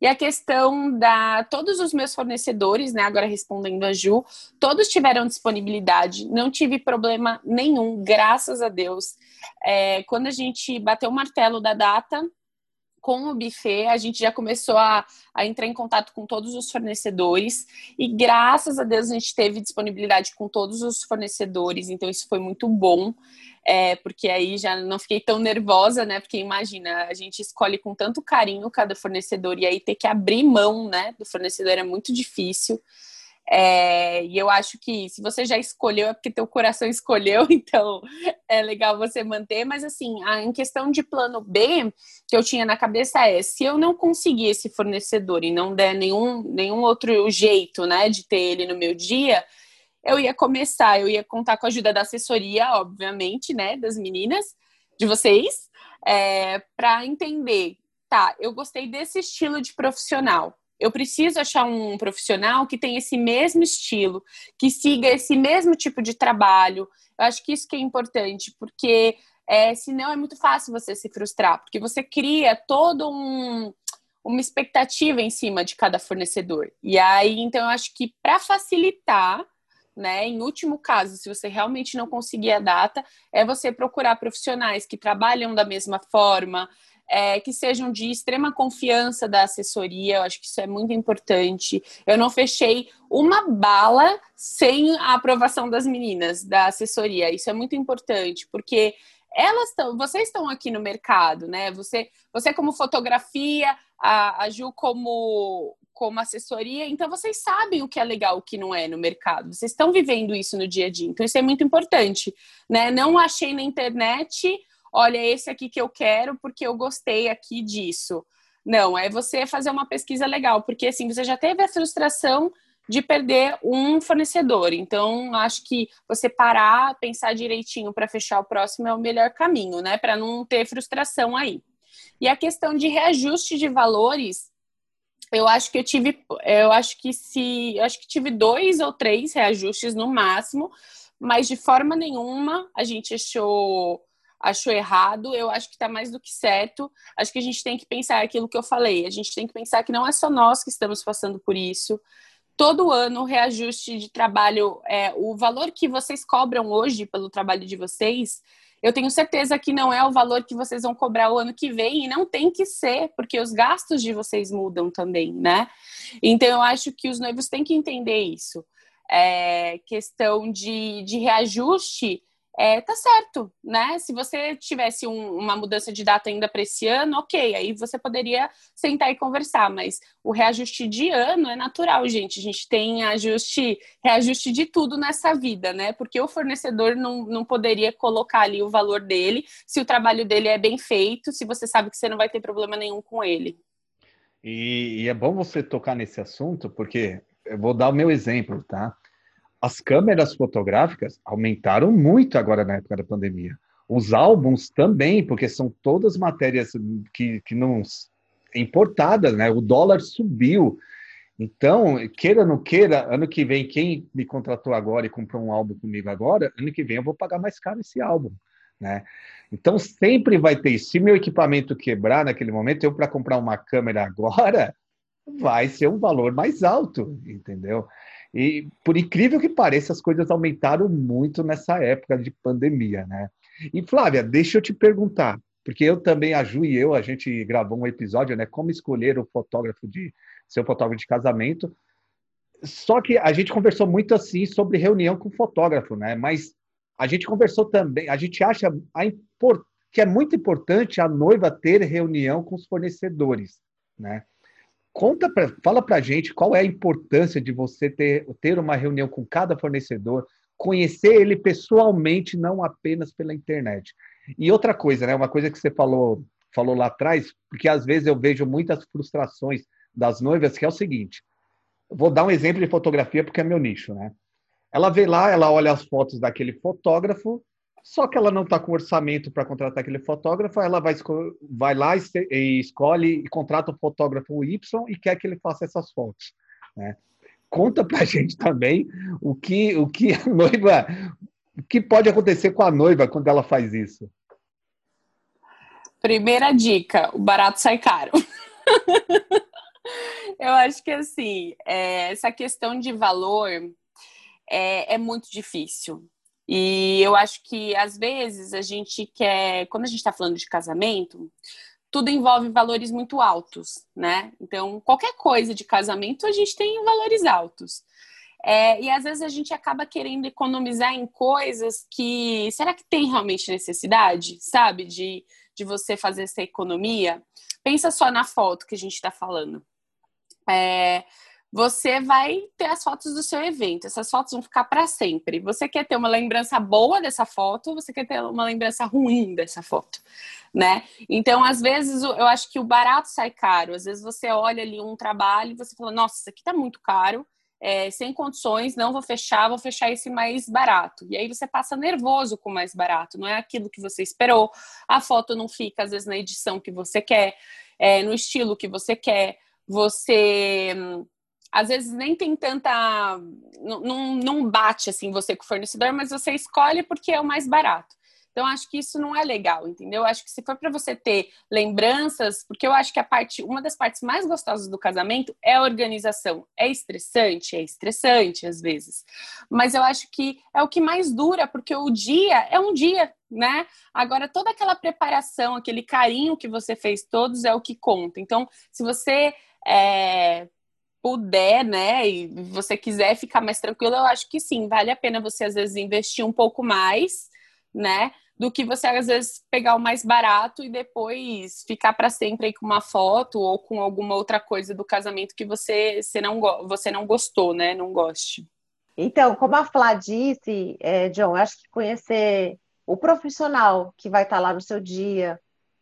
E a questão da. Todos os meus fornecedores, né? Agora respondendo a Ju, todos tiveram disponibilidade, não tive problema nenhum, graças a Deus. É, quando a gente bateu o martelo da data, com o buffet, a gente já começou a, a, entrar em contato com todos os fornecedores e graças a Deus a gente teve disponibilidade com todos os fornecedores, então isso foi muito bom é, porque aí já não fiquei tão nervosa, né? Porque imagina, a gente escolhe com tanto carinho cada fornecedor e aí ter que abrir mão, né, do fornecedor é muito difícil. É, e eu acho que se você já escolheu, é porque teu coração escolheu, então é legal você manter. Mas assim, a, em questão de plano B, que eu tinha na cabeça é: se eu não conseguir esse fornecedor e não der nenhum, nenhum outro jeito, né, de ter ele no meu dia, eu ia começar, eu ia contar com a ajuda da assessoria, obviamente, né, das meninas, de vocês, é, para entender, tá, eu gostei desse estilo de profissional. Eu preciso achar um profissional que tenha esse mesmo estilo, que siga esse mesmo tipo de trabalho. Eu acho que isso que é importante, porque é, senão é muito fácil você se frustrar, porque você cria todo um, uma expectativa em cima de cada fornecedor. E aí, então, eu acho que para facilitar, né? Em último caso, se você realmente não conseguir a data, é você procurar profissionais que trabalham da mesma forma, é, que sejam de extrema confiança da assessoria, eu acho que isso é muito importante. Eu não fechei uma bala sem a aprovação das meninas da assessoria, isso é muito importante, porque elas estão, vocês estão aqui no mercado, né? Você, você como fotografia, a, a Ju como como assessoria, então vocês sabem o que é legal, o que não é no mercado. Vocês estão vivendo isso no dia a dia. Então isso é muito importante, né? Não achei na internet, olha esse aqui que eu quero porque eu gostei aqui disso. Não, é você fazer uma pesquisa legal, porque assim, você já teve a frustração de perder um fornecedor. Então, acho que você parar, pensar direitinho para fechar o próximo é o melhor caminho, né? Para não ter frustração aí. E a questão de reajuste de valores, eu acho que eu tive, eu acho que se, eu acho que tive dois ou três reajustes no máximo, mas de forma nenhuma a gente achou achou errado, eu acho que está mais do que certo. Acho que a gente tem que pensar aquilo que eu falei. A gente tem que pensar que não é só nós que estamos passando por isso. Todo ano, o reajuste de trabalho, é, o valor que vocês cobram hoje pelo trabalho de vocês, eu tenho certeza que não é o valor que vocês vão cobrar o ano que vem, e não tem que ser, porque os gastos de vocês mudam também, né? Então, eu acho que os noivos têm que entender isso. É, questão de, de reajuste é, tá certo, né? Se você tivesse um, uma mudança de data ainda para esse ano, ok, aí você poderia sentar e conversar, mas o reajuste de ano é natural, gente. A gente tem ajuste, reajuste de tudo nessa vida, né? Porque o fornecedor não, não poderia colocar ali o valor dele se o trabalho dele é bem feito, se você sabe que você não vai ter problema nenhum com ele. E, e é bom você tocar nesse assunto, porque eu vou dar o meu exemplo, tá? As câmeras fotográficas aumentaram muito agora na época da pandemia. Os álbuns também, porque são todas matérias que, que não importadas, né? O dólar subiu. Então, queira ou não queira, ano que vem, quem me contratou agora e comprou um álbum comigo agora, ano que vem eu vou pagar mais caro esse álbum, né? Então, sempre vai ter isso. Se meu equipamento quebrar naquele momento, eu para comprar uma câmera agora, vai ser um valor mais alto, entendeu? E por incrível que pareça, as coisas aumentaram muito nessa época de pandemia, né? E Flávia, deixa eu te perguntar, porque eu também, a Ju e eu, a gente gravou um episódio, né? Como escolher o fotógrafo de seu fotógrafo de casamento. Só que a gente conversou muito assim sobre reunião com fotógrafo, né? Mas a gente conversou também, a gente acha a import, que é muito importante a noiva ter reunião com os fornecedores, né? Conta pra, fala para a gente qual é a importância de você ter, ter uma reunião com cada fornecedor, conhecer ele pessoalmente, não apenas pela internet. E outra coisa, né? Uma coisa que você falou, falou lá atrás, porque às vezes eu vejo muitas frustrações das noivas, que é o seguinte: vou dar um exemplo de fotografia porque é meu nicho, né? Ela vê lá, ela olha as fotos daquele fotógrafo só que ela não está com orçamento para contratar aquele fotógrafo, ela vai, vai lá e, e, escolhe e contrata o fotógrafo Y e quer que ele faça essas fotos. Né? Conta para a gente também o que, o que a noiva, o que pode acontecer com a noiva quando ela faz isso. Primeira dica: o barato sai caro. Eu acho que assim, é, essa questão de valor é, é muito difícil e eu acho que às vezes a gente quer, quando a gente está falando de casamento, tudo envolve valores muito altos, né? Então, qualquer coisa de casamento a gente tem valores altos. É, e às vezes a gente acaba querendo economizar em coisas que. Será que tem realmente necessidade, sabe? De, de você fazer essa economia? Pensa só na foto que a gente está falando. É, você vai ter as fotos do seu evento. Essas fotos vão ficar para sempre. Você quer ter uma lembrança boa dessa foto, você quer ter uma lembrança ruim dessa foto, né? Então, às vezes, eu acho que o barato sai caro. Às vezes você olha ali um trabalho e você fala: "Nossa, isso aqui tá muito caro". É, sem condições, não vou fechar, vou fechar esse mais barato. E aí você passa nervoso com o mais barato, não é aquilo que você esperou, a foto não fica, às vezes, na edição que você quer, é, no estilo que você quer, você hum, às vezes nem tem tanta. Não, não bate assim você com o fornecedor, mas você escolhe porque é o mais barato. Então, acho que isso não é legal, entendeu? Acho que se for para você ter lembranças, porque eu acho que a parte, uma das partes mais gostosas do casamento é a organização. É estressante, é estressante às vezes, mas eu acho que é o que mais dura, porque o dia é um dia, né? Agora, toda aquela preparação, aquele carinho que você fez todos é o que conta. Então, se você é, puder, né, e você quiser ficar mais tranquilo, eu acho que sim, vale a pena você às vezes investir um pouco mais, né, do que você às vezes pegar o mais barato e depois ficar para sempre aí com uma foto ou com alguma outra coisa do casamento que você, você, não, você não gostou, né, não goste. Então, como a Flá disse, é, John, acho que conhecer o profissional que vai estar lá no seu dia,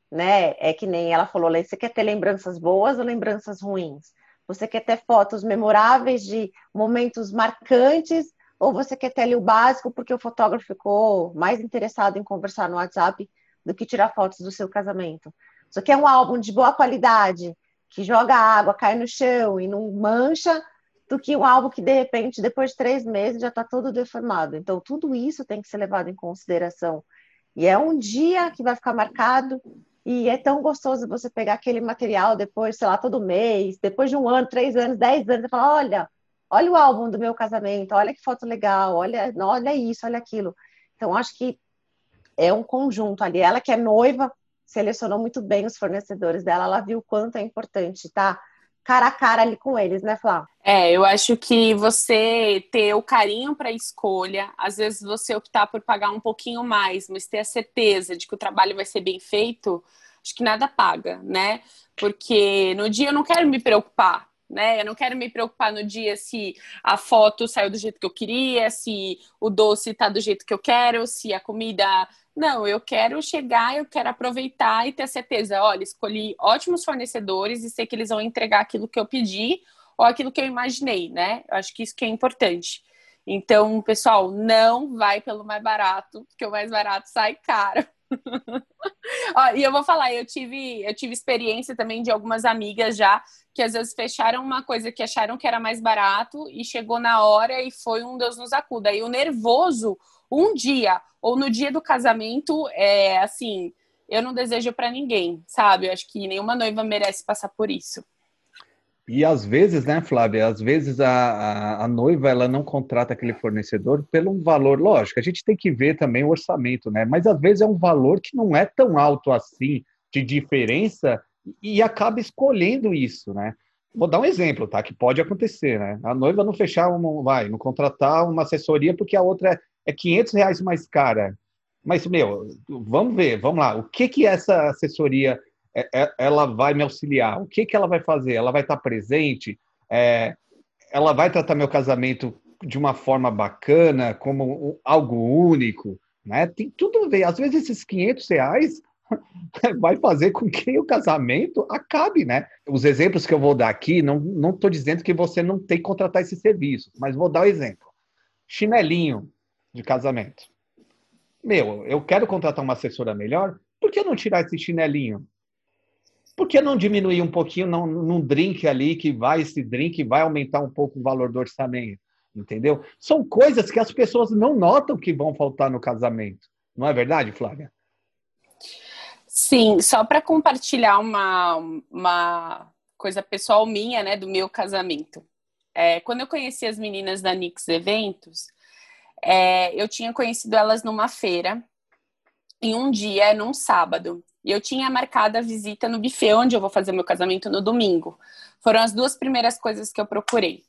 né, é que nem ela falou, você quer ter lembranças boas ou lembranças ruins? Você quer ter fotos memoráveis de momentos marcantes ou você quer ter ali o básico porque o fotógrafo ficou mais interessado em conversar no WhatsApp do que tirar fotos do seu casamento? Você quer um álbum de boa qualidade, que joga água, cai no chão e não mancha, do que um álbum que, de repente, depois de três meses, já está todo deformado. Então, tudo isso tem que ser levado em consideração. E é um dia que vai ficar marcado, e é tão gostoso você pegar aquele material depois, sei lá, todo mês, depois de um ano, três anos, dez anos, e falar: olha, olha o álbum do meu casamento, olha que foto legal, olha, olha isso, olha aquilo. Então, acho que é um conjunto ali. Ela que é noiva, selecionou muito bem os fornecedores dela, ela viu o quanto é importante, tá? Cara a cara ali com eles, né, Flá? É, eu acho que você ter o carinho para a escolha, às vezes você optar por pagar um pouquinho mais, mas ter a certeza de que o trabalho vai ser bem feito, acho que nada paga, né? Porque no dia eu não quero me preocupar né? Eu não quero me preocupar no dia se a foto saiu do jeito que eu queria, se o doce tá do jeito que eu quero, se a comida. Não, eu quero chegar, eu quero aproveitar e ter certeza, olha, escolhi ótimos fornecedores e sei que eles vão entregar aquilo que eu pedi ou aquilo que eu imaginei, né? Eu acho que isso que é importante. Então, pessoal, não vai pelo mais barato, porque o mais barato sai caro. Ó, e eu vou falar, eu tive, eu tive experiência também de algumas amigas já que às vezes fecharam uma coisa que acharam que era mais barato e chegou na hora e foi um Deus nos acuda. E o nervoso, um dia ou no dia do casamento, é assim, eu não desejo para ninguém, sabe? Eu acho que nenhuma noiva merece passar por isso. E às vezes, né, Flávia, às vezes a, a, a, noiva ela não contrata aquele fornecedor pelo valor, lógico, a gente tem que ver também o orçamento, né? Mas às vezes é um valor que não é tão alto assim de diferença e acaba escolhendo isso, né? Vou dar um exemplo, tá? Que pode acontecer, né? A noiva não fechar, uma, vai, não contratar uma assessoria porque a outra é, é 500 reais mais cara. Mas, meu, vamos ver, vamos lá. O que que essa assessoria ela vai me auxiliar? O que, que ela vai fazer? Ela vai estar presente? É, ela vai tratar meu casamento de uma forma bacana, como algo único? Né? Tem tudo a ver. Às vezes esses 500 reais vai fazer com que o casamento acabe, né? Os exemplos que eu vou dar aqui, não estou dizendo que você não tem que contratar esse serviço, mas vou dar um exemplo. Chinelinho de casamento. Meu, eu quero contratar uma assessora melhor, por que não tirar esse chinelinho? Por que não diminuir um pouquinho num, num drink ali que vai, esse drink vai aumentar um pouco o valor do orçamento? Entendeu? São coisas que as pessoas não notam que vão faltar no casamento. Não é verdade, Flávia? Sim, só para compartilhar uma, uma coisa pessoal minha, né, do meu casamento. É, quando eu conheci as meninas da Nix Eventos, é, eu tinha conhecido elas numa feira, em um dia, num sábado. E eu tinha marcado a visita no buffet, onde eu vou fazer meu casamento no domingo. Foram as duas primeiras coisas que eu procurei.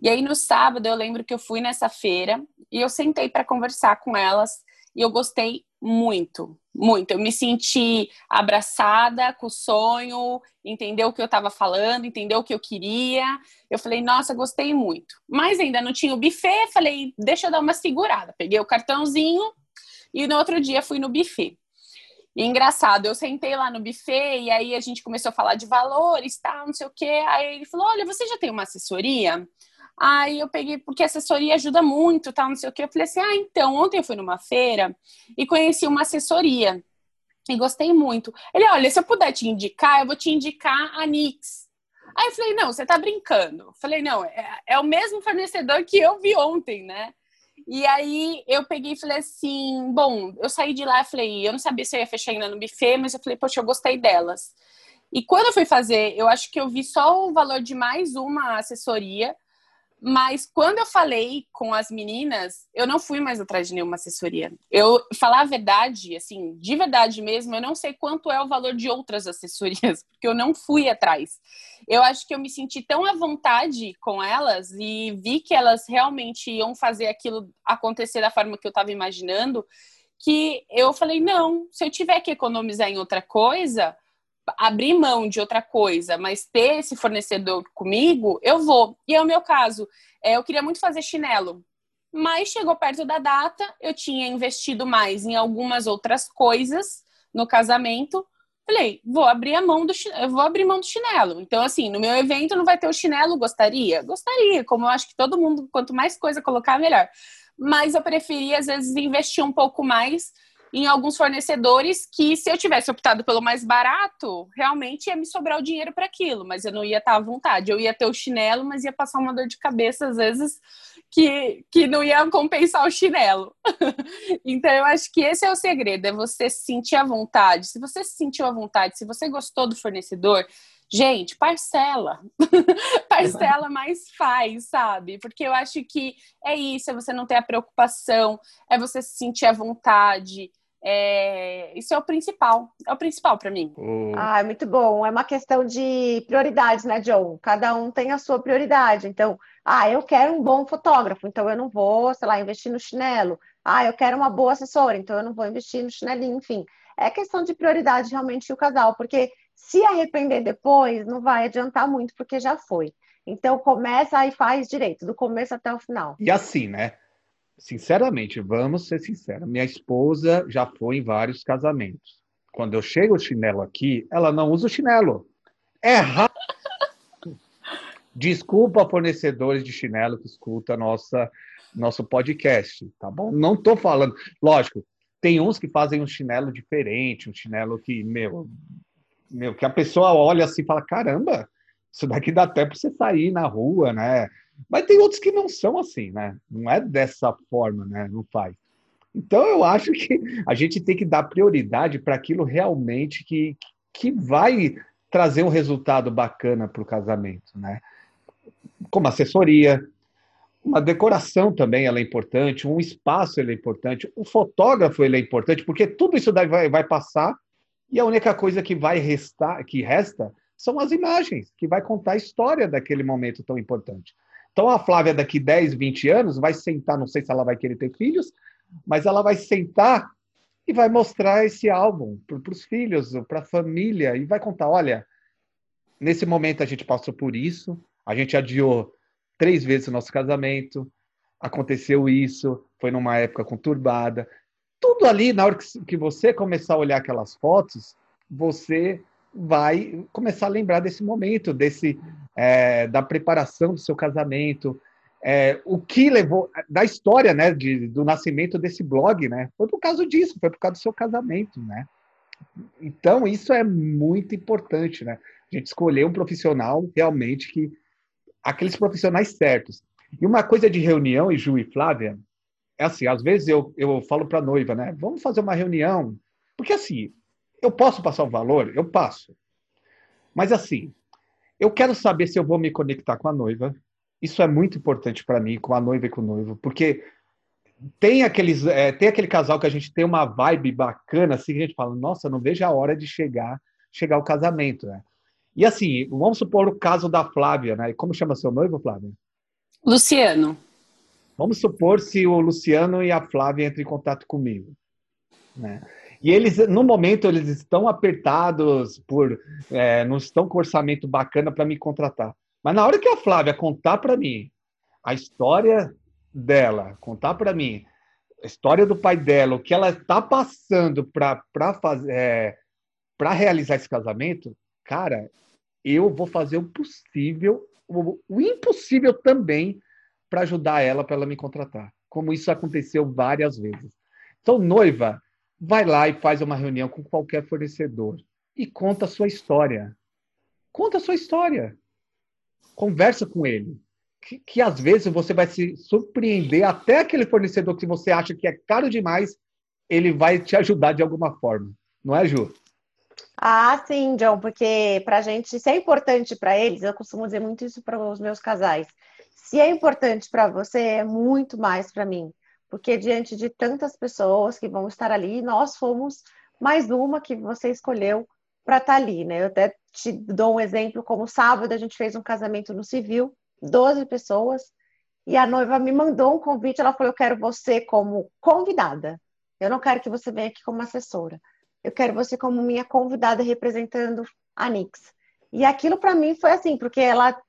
E aí no sábado eu lembro que eu fui nessa feira e eu sentei para conversar com elas e eu gostei muito, muito. Eu me senti abraçada com o sonho, entendeu o que eu estava falando, entendeu o que eu queria. Eu falei, nossa, gostei muito. Mas ainda não tinha o buffet, falei, deixa eu dar uma segurada. Peguei o cartãozinho e no outro dia fui no buffet. E engraçado, eu sentei lá no buffet e aí a gente começou a falar de valores, tal, não sei o quê. Aí ele falou: Olha, você já tem uma assessoria? Aí eu peguei, porque assessoria ajuda muito, tal, não sei o quê. Eu falei assim: Ah, então, ontem eu fui numa feira e conheci uma assessoria e gostei muito. Ele, olha, se eu puder te indicar, eu vou te indicar a Nix. Aí eu falei: Não, você tá brincando. Eu falei: Não, é, é o mesmo fornecedor que eu vi ontem, né? E aí eu peguei e falei assim: bom, eu saí de lá e falei, eu não sabia se eu ia fechar ainda no buffet, mas eu falei, poxa, eu gostei delas. E quando eu fui fazer, eu acho que eu vi só o valor de mais uma assessoria. Mas quando eu falei com as meninas, eu não fui mais atrás de nenhuma assessoria. Eu falar a verdade, assim, de verdade mesmo, eu não sei quanto é o valor de outras assessorias, porque eu não fui atrás. Eu acho que eu me senti tão à vontade com elas e vi que elas realmente iam fazer aquilo acontecer da forma que eu estava imaginando, que eu falei: não, se eu tiver que economizar em outra coisa, abrir mão de outra coisa, mas ter esse fornecedor comigo, eu vou. E é o meu caso. É, eu queria muito fazer chinelo, mas chegou perto da data, eu tinha investido mais em algumas outras coisas no casamento, Falei, vou abrir a mão do vou abrir mão do chinelo. Então, assim, no meu evento não vai ter o chinelo, gostaria? Gostaria, como eu acho que todo mundo, quanto mais coisa colocar, melhor. Mas eu preferia, às vezes, investir um pouco mais em alguns fornecedores que, se eu tivesse optado pelo mais barato, realmente ia me sobrar o dinheiro para aquilo, mas eu não ia estar à vontade. Eu ia ter o chinelo, mas ia passar uma dor de cabeça, às vezes, que, que não ia compensar o chinelo. então, eu acho que esse é o segredo: é você se sentir à vontade. Se você se sentiu à vontade, se você gostou do fornecedor, Gente, parcela. parcela mais faz, sabe? Porque eu acho que é isso, é você não ter a preocupação, é você se sentir à vontade, é, isso é o principal, é o principal para mim. Ah, é muito bom. É uma questão de prioridades, né, John? Cada um tem a sua prioridade. Então, ah, eu quero um bom fotógrafo, então eu não vou, sei lá, investir no chinelo. Ah, eu quero uma boa assessora, então eu não vou investir no chinelinho, enfim. É questão de prioridade realmente o casal, porque se arrepender depois, não vai adiantar muito, porque já foi. Então, começa e faz direito, do começo até o final. E assim, né? Sinceramente, vamos ser sinceros, minha esposa já foi em vários casamentos. Quando eu chego o chinelo aqui, ela não usa o chinelo. É rápido. Desculpa, fornecedores de chinelo que escuta nossa nosso podcast, tá bom? Não tô falando, lógico, tem uns que fazem um chinelo diferente, um chinelo que, meu, meu, que a pessoa olha assim e fala, caramba, isso daqui dá até para você sair na rua, né? Mas tem outros que não são assim, né? Não é dessa forma, né? Não faz. Então eu acho que a gente tem que dar prioridade para aquilo realmente que, que vai trazer um resultado bacana para o casamento, né? Como assessoria, uma decoração também ela é importante, um espaço ele é importante, o fotógrafo ele é importante, porque tudo isso daí vai, vai passar e a única coisa que vai restar, que resta, são as imagens, que vai contar a história daquele momento tão importante. Então a Flávia daqui 10, 20 anos vai sentar, não sei se ela vai querer ter filhos, mas ela vai sentar e vai mostrar esse álbum para os filhos, para a família, e vai contar: olha, nesse momento a gente passou por isso, a gente adiou três vezes o nosso casamento, aconteceu isso, foi numa época conturbada. Tudo ali, na hora que você começar a olhar aquelas fotos, você vai começar a lembrar desse momento, desse é, da preparação do seu casamento, é, o que levou da história, né, de, do nascimento desse blog, né, foi por causa disso, foi por causa do seu casamento, né. Então isso é muito importante, né. A gente escolher um profissional realmente que aqueles profissionais certos. E uma coisa de reunião e Ju e Flávia é assim, às vezes eu, eu falo para noiva, né, vamos fazer uma reunião, porque assim eu posso passar o valor? Eu passo. Mas assim, eu quero saber se eu vou me conectar com a noiva. Isso é muito importante para mim, com a noiva e com o noivo, porque tem aqueles, é, tem aquele casal que a gente tem uma vibe bacana, assim, que a gente fala, nossa, não vejo a hora de chegar, chegar o casamento, né? E assim, vamos supor o caso da Flávia, né? Como chama seu noivo, Flávia? Luciano. Vamos supor se o Luciano e a Flávia entram em contato comigo, né? E eles, no momento, eles estão apertados por. É, não estão com orçamento bacana para me contratar. Mas na hora que a Flávia contar para mim a história dela, contar para mim a história do pai dela, o que ela está passando para fazer. É, para realizar esse casamento, cara, eu vou fazer o possível, o, o impossível também, para ajudar ela, para ela me contratar. Como isso aconteceu várias vezes. Então, noiva, vai lá e faz uma reunião com qualquer fornecedor e conta a sua história. Conta a sua história. Conversa com ele. Que, que às vezes você vai se surpreender, até aquele fornecedor que você acha que é caro demais, ele vai te ajudar de alguma forma. Não é, Ju? Ah, sim, John, porque para a gente, se é importante para eles, eu costumo dizer muito isso para os meus casais. Se é importante para você, é muito mais para mim porque diante de tantas pessoas que vão estar ali, nós fomos mais uma que você escolheu para estar tá ali, né? Eu até te dou um exemplo, como sábado a gente fez um casamento no civil, 12 pessoas, e a noiva me mandou um convite, ela falou, eu quero você como convidada, eu não quero que você venha aqui como assessora, eu quero você como minha convidada representando a Nix. E aquilo para mim foi assim, porque ela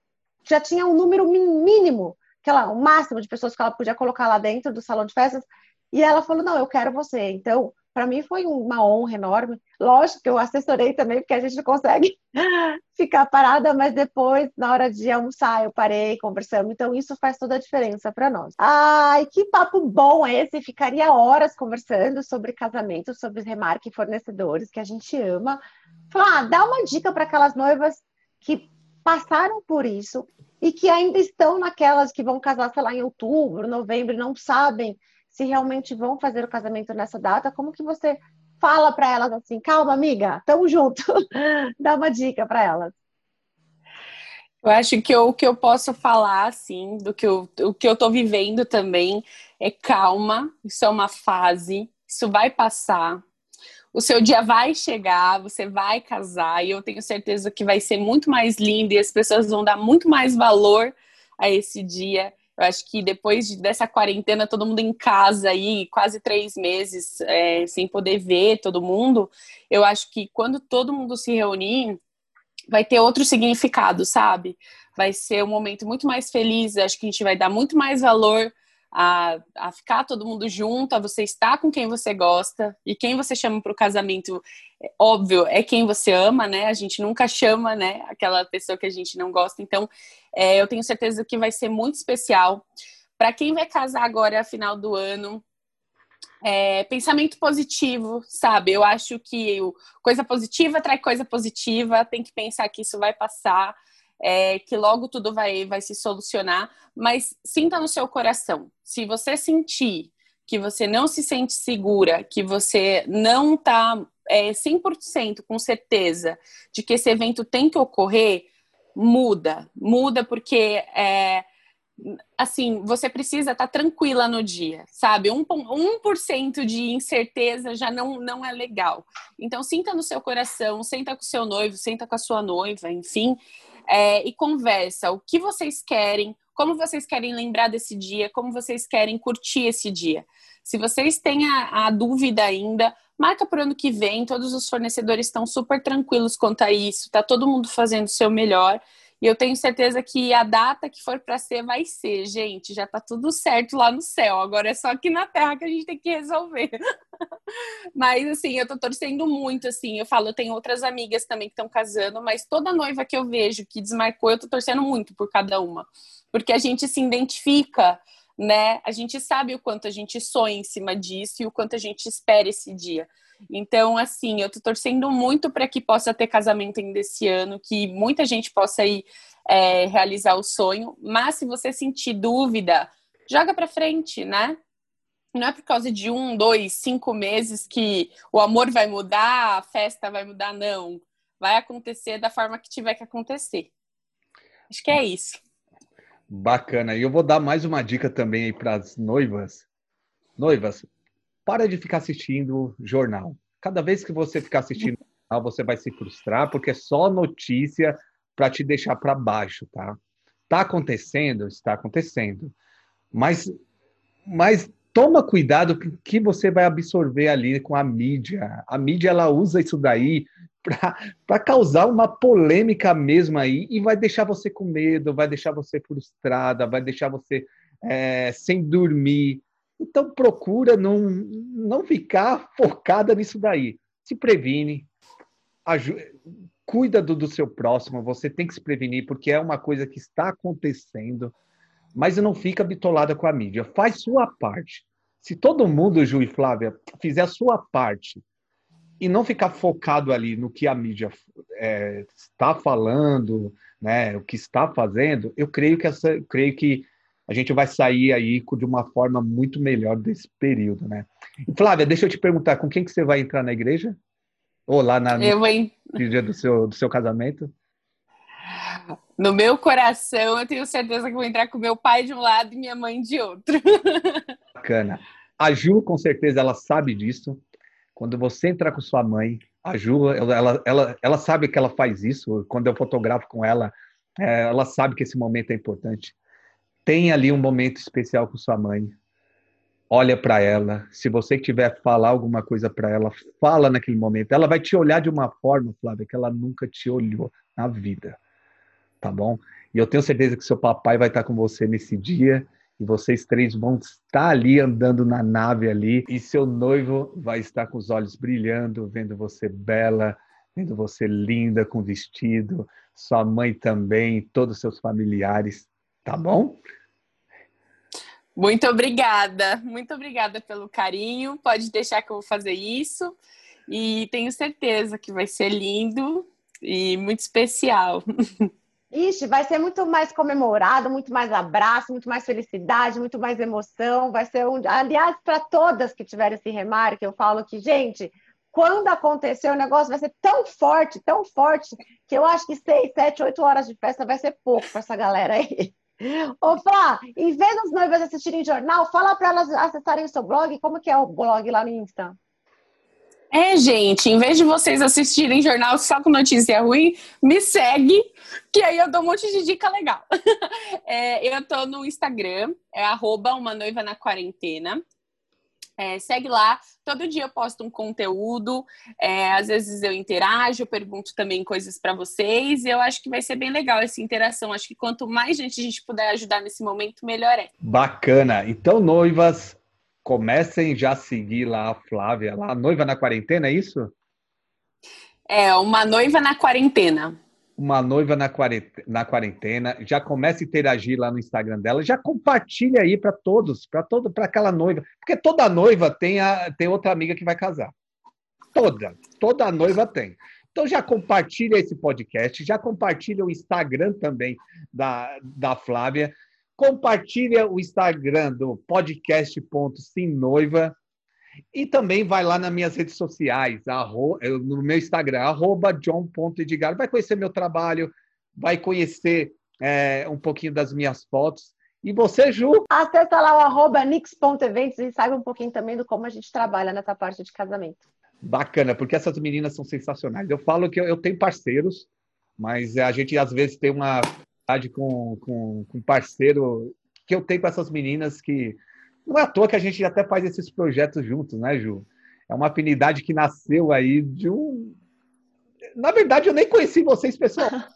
já tinha um número mínimo aquela, o máximo de pessoas que ela podia colocar lá dentro do salão de festas. E ela falou: Não, eu quero você. Então, para mim foi uma honra enorme. Lógico que eu assessorei também, porque a gente não consegue ficar parada, mas depois, na hora de almoçar, eu parei, conversamos. Então, isso faz toda a diferença para nós. Ai, que papo bom esse! Ficaria horas conversando sobre casamento, sobre remarque fornecedores, que a gente ama. Falar, ah, dá uma dica para aquelas noivas que passaram por isso e que ainda estão naquelas que vão casar, sei lá, em outubro, novembro, não sabem se realmente vão fazer o casamento nessa data, como que você fala para elas assim, calma, amiga, tamo junto, dá uma dica para elas. Eu acho que o que eu posso falar, assim, do que eu, o que eu tô vivendo também é calma, isso é uma fase, isso vai passar, o seu dia vai chegar, você vai casar, e eu tenho certeza que vai ser muito mais lindo e as pessoas vão dar muito mais valor a esse dia. Eu acho que depois de, dessa quarentena, todo mundo em casa aí, quase três meses é, sem poder ver todo mundo, eu acho que quando todo mundo se reunir, vai ter outro significado, sabe? Vai ser um momento muito mais feliz, acho que a gente vai dar muito mais valor a, a ficar todo mundo junto, a você estar com quem você gosta, e quem você chama para o casamento, é, óbvio, é quem você ama, né? A gente nunca chama, né, aquela pessoa que a gente não gosta, então é, eu tenho certeza que vai ser muito especial. Para quem vai casar agora, final do ano, é, pensamento positivo, sabe? Eu acho que o, coisa positiva atrai coisa positiva, tem que pensar que isso vai passar é, que logo tudo vai, vai se solucionar, mas sinta no seu coração. Se você sentir que você não se sente segura, que você não está é, 100% com certeza de que esse evento tem que ocorrer, muda. Muda porque é, assim, você precisa estar tá tranquila no dia, sabe? 1%, 1 de incerteza já não, não é legal. Então, sinta no seu coração, senta com o seu noivo, senta com a sua noiva, enfim, é, e conversa o que vocês querem, como vocês querem lembrar desse dia, como vocês querem curtir esse dia. Se vocês têm a, a dúvida ainda, marca para o ano que vem. Todos os fornecedores estão super tranquilos quanto a isso, tá todo mundo fazendo o seu melhor. E eu tenho certeza que a data que for para ser vai ser, gente. Já tá tudo certo lá no céu. Agora é só aqui na Terra que a gente tem que resolver. mas assim, eu tô torcendo muito, assim. Eu falo, eu tenho outras amigas também que estão casando, mas toda noiva que eu vejo que desmarcou, eu tô torcendo muito por cada uma, porque a gente se identifica. Né? A gente sabe o quanto a gente sonha em cima disso e o quanto a gente espera esse dia. Então, assim, eu tô torcendo muito para que possa ter casamento ainda esse ano, que muita gente possa ir é, realizar o sonho. Mas se você sentir dúvida, joga para frente, né? Não é por causa de um, dois, cinco meses que o amor vai mudar, a festa vai mudar, não. Vai acontecer da forma que tiver que acontecer. Acho que é isso. Bacana. E eu vou dar mais uma dica também aí para as noivas. Noivas, para de ficar assistindo jornal. Cada vez que você ficar assistindo jornal, você vai se frustrar, porque é só notícia para te deixar para baixo, tá? Tá acontecendo, está acontecendo. Mas, mas toma cuidado com o que você vai absorver ali com a mídia. A mídia ela usa isso daí para causar uma polêmica mesmo aí e vai deixar você com medo, vai deixar você frustrada, vai deixar você é, sem dormir. Então procura não, não ficar focada nisso daí. Se previne, cuida do, do seu próximo, você tem que se prevenir, porque é uma coisa que está acontecendo, mas não fica bitolada com a mídia. Faz sua parte. Se todo mundo, Ju e Flávia, fizer a sua parte e não ficar focado ali no que a mídia é, está falando, né, o que está fazendo, eu creio que essa, creio que a gente vai sair aí de uma forma muito melhor desse período, né? Flávia, deixa eu te perguntar, com quem que você vai entrar na igreja? Ou lá na, eu no dia do seu, do seu casamento? No meu coração, eu tenho certeza que vou entrar com meu pai de um lado e minha mãe de outro. Bacana. A Ju, com certeza, ela sabe disso. Quando você entrar com sua mãe, a Ju, ela, ela, ela sabe que ela faz isso. Quando eu fotografo com ela, é, ela sabe que esse momento é importante. Tem ali um momento especial com sua mãe. Olha para ela. Se você tiver falar alguma coisa para ela, fala naquele momento. Ela vai te olhar de uma forma, Flávia, que ela nunca te olhou na vida. Tá bom? E eu tenho certeza que seu papai vai estar com você nesse dia e vocês três vão estar ali andando na nave ali e seu noivo vai estar com os olhos brilhando, vendo você bela, vendo você linda com vestido, sua mãe também, todos os seus familiares, tá bom? Muito obrigada, muito obrigada pelo carinho. Pode deixar que eu vou fazer isso e tenho certeza que vai ser lindo e muito especial. Ixi, vai ser muito mais comemorado, muito mais abraço, muito mais felicidade, muito mais emoção. Vai ser um. Aliás, para todas que tiverem esse remarque, eu falo que, gente, quando acontecer o negócio vai ser tão forte, tão forte, que eu acho que seis, sete, oito horas de festa vai ser pouco para essa galera aí. Ô, Flá, em vez das noivas assistirem jornal, fala para elas acessarem o seu blog. Como que é o blog lá no Insta? É, gente, em vez de vocês assistirem jornal só com notícia ruim, me segue, que aí eu dou um monte de dica legal. É, eu tô no Instagram, é arroba uma noiva na quarentena. É, segue lá, todo dia eu posto um conteúdo, é, às vezes eu interajo, pergunto também coisas para vocês, e eu acho que vai ser bem legal essa interação. Acho que quanto mais gente a gente puder ajudar nesse momento, melhor é. Bacana. Então, noivas, comecem já a seguir lá a Flávia, lá, noiva na quarentena, é isso? É, uma noiva na quarentena. Uma noiva na quarentena, na quarentena, já comece a interagir lá no Instagram dela, já compartilha aí para todos, para todo, para aquela noiva, porque toda noiva tem a, tem outra amiga que vai casar. Toda, toda noiva tem. Então já compartilha esse podcast, já compartilha o Instagram também da, da Flávia, compartilha o Instagram do podcast.simnoiva e também vai lá nas minhas redes sociais, no meu Instagram, arroba john.edgar. Vai conhecer meu trabalho, vai conhecer é, um pouquinho das minhas fotos. E você, Ju? Acessa lá o arroba nix.eventos e saiba um pouquinho também do como a gente trabalha nessa parte de casamento. Bacana, porque essas meninas são sensacionais. Eu falo que eu, eu tenho parceiros, mas a gente às vezes tem uma com, com, com parceiro que eu tenho com essas meninas que não é à toa que a gente até faz esses projetos juntos, né, Ju? É uma afinidade que nasceu aí de um. Na verdade, eu nem conheci vocês, pessoal.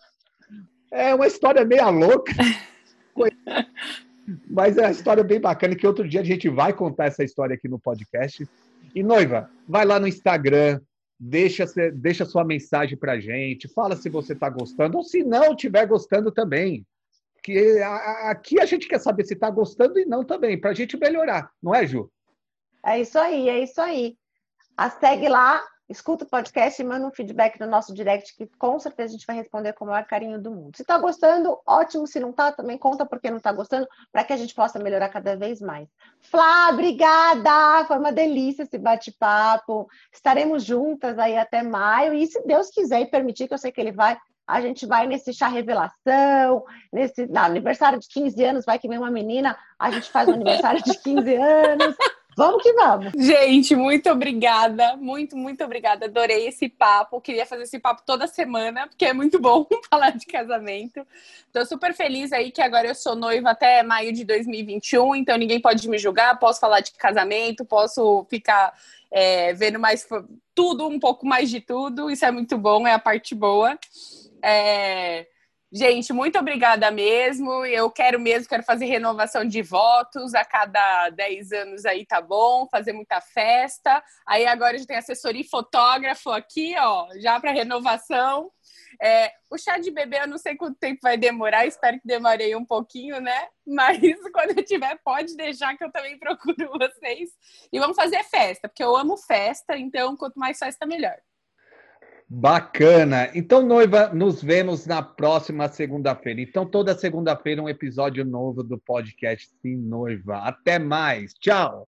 É uma história meio louca. Mas é uma história bem bacana que outro dia a gente vai contar essa história aqui no podcast. E noiva, vai lá no Instagram, deixa, deixa sua mensagem para gente, fala se você está gostando, ou se não estiver gostando também. Que aqui a gente quer saber se está gostando e não também, para a gente melhorar, não é, Ju? É isso aí, é isso aí. A segue lá, escuta o podcast e manda um feedback no nosso direct, que com certeza a gente vai responder com o maior carinho do mundo. Se está gostando, ótimo. Se não está, também conta porque não está gostando, para que a gente possa melhorar cada vez mais. Flá, obrigada! Foi uma delícia esse bate-papo. Estaremos juntas aí até maio, e se Deus quiser e permitir, que eu sei que Ele vai, a gente vai nesse chá revelação, nesse não, aniversário de 15 anos, vai que vem uma menina, a gente faz um aniversário de 15 anos. Vamos que vamos. Gente, muito obrigada. Muito, muito obrigada. Adorei esse papo. Queria fazer esse papo toda semana, porque é muito bom falar de casamento. Tô super feliz aí que agora eu sou noiva até maio de 2021, então ninguém pode me julgar. Posso falar de casamento, posso ficar é, vendo mais tudo, um pouco mais de tudo. Isso é muito bom, é a parte boa. É... Gente, muito obrigada mesmo. Eu quero mesmo, quero fazer renovação de votos a cada 10 anos aí, tá bom? Fazer muita festa. Aí agora a gente tem assessoria e fotógrafo aqui, ó, já para renovação. É, o chá de bebê eu não sei quanto tempo vai demorar, espero que demore um pouquinho, né? Mas quando eu tiver, pode deixar que eu também procuro vocês. E vamos fazer festa, porque eu amo festa, então quanto mais festa, melhor. Bacana. Então, noiva, nos vemos na próxima segunda-feira. Então, toda segunda-feira, um episódio novo do podcast Sim Noiva. Até mais. Tchau.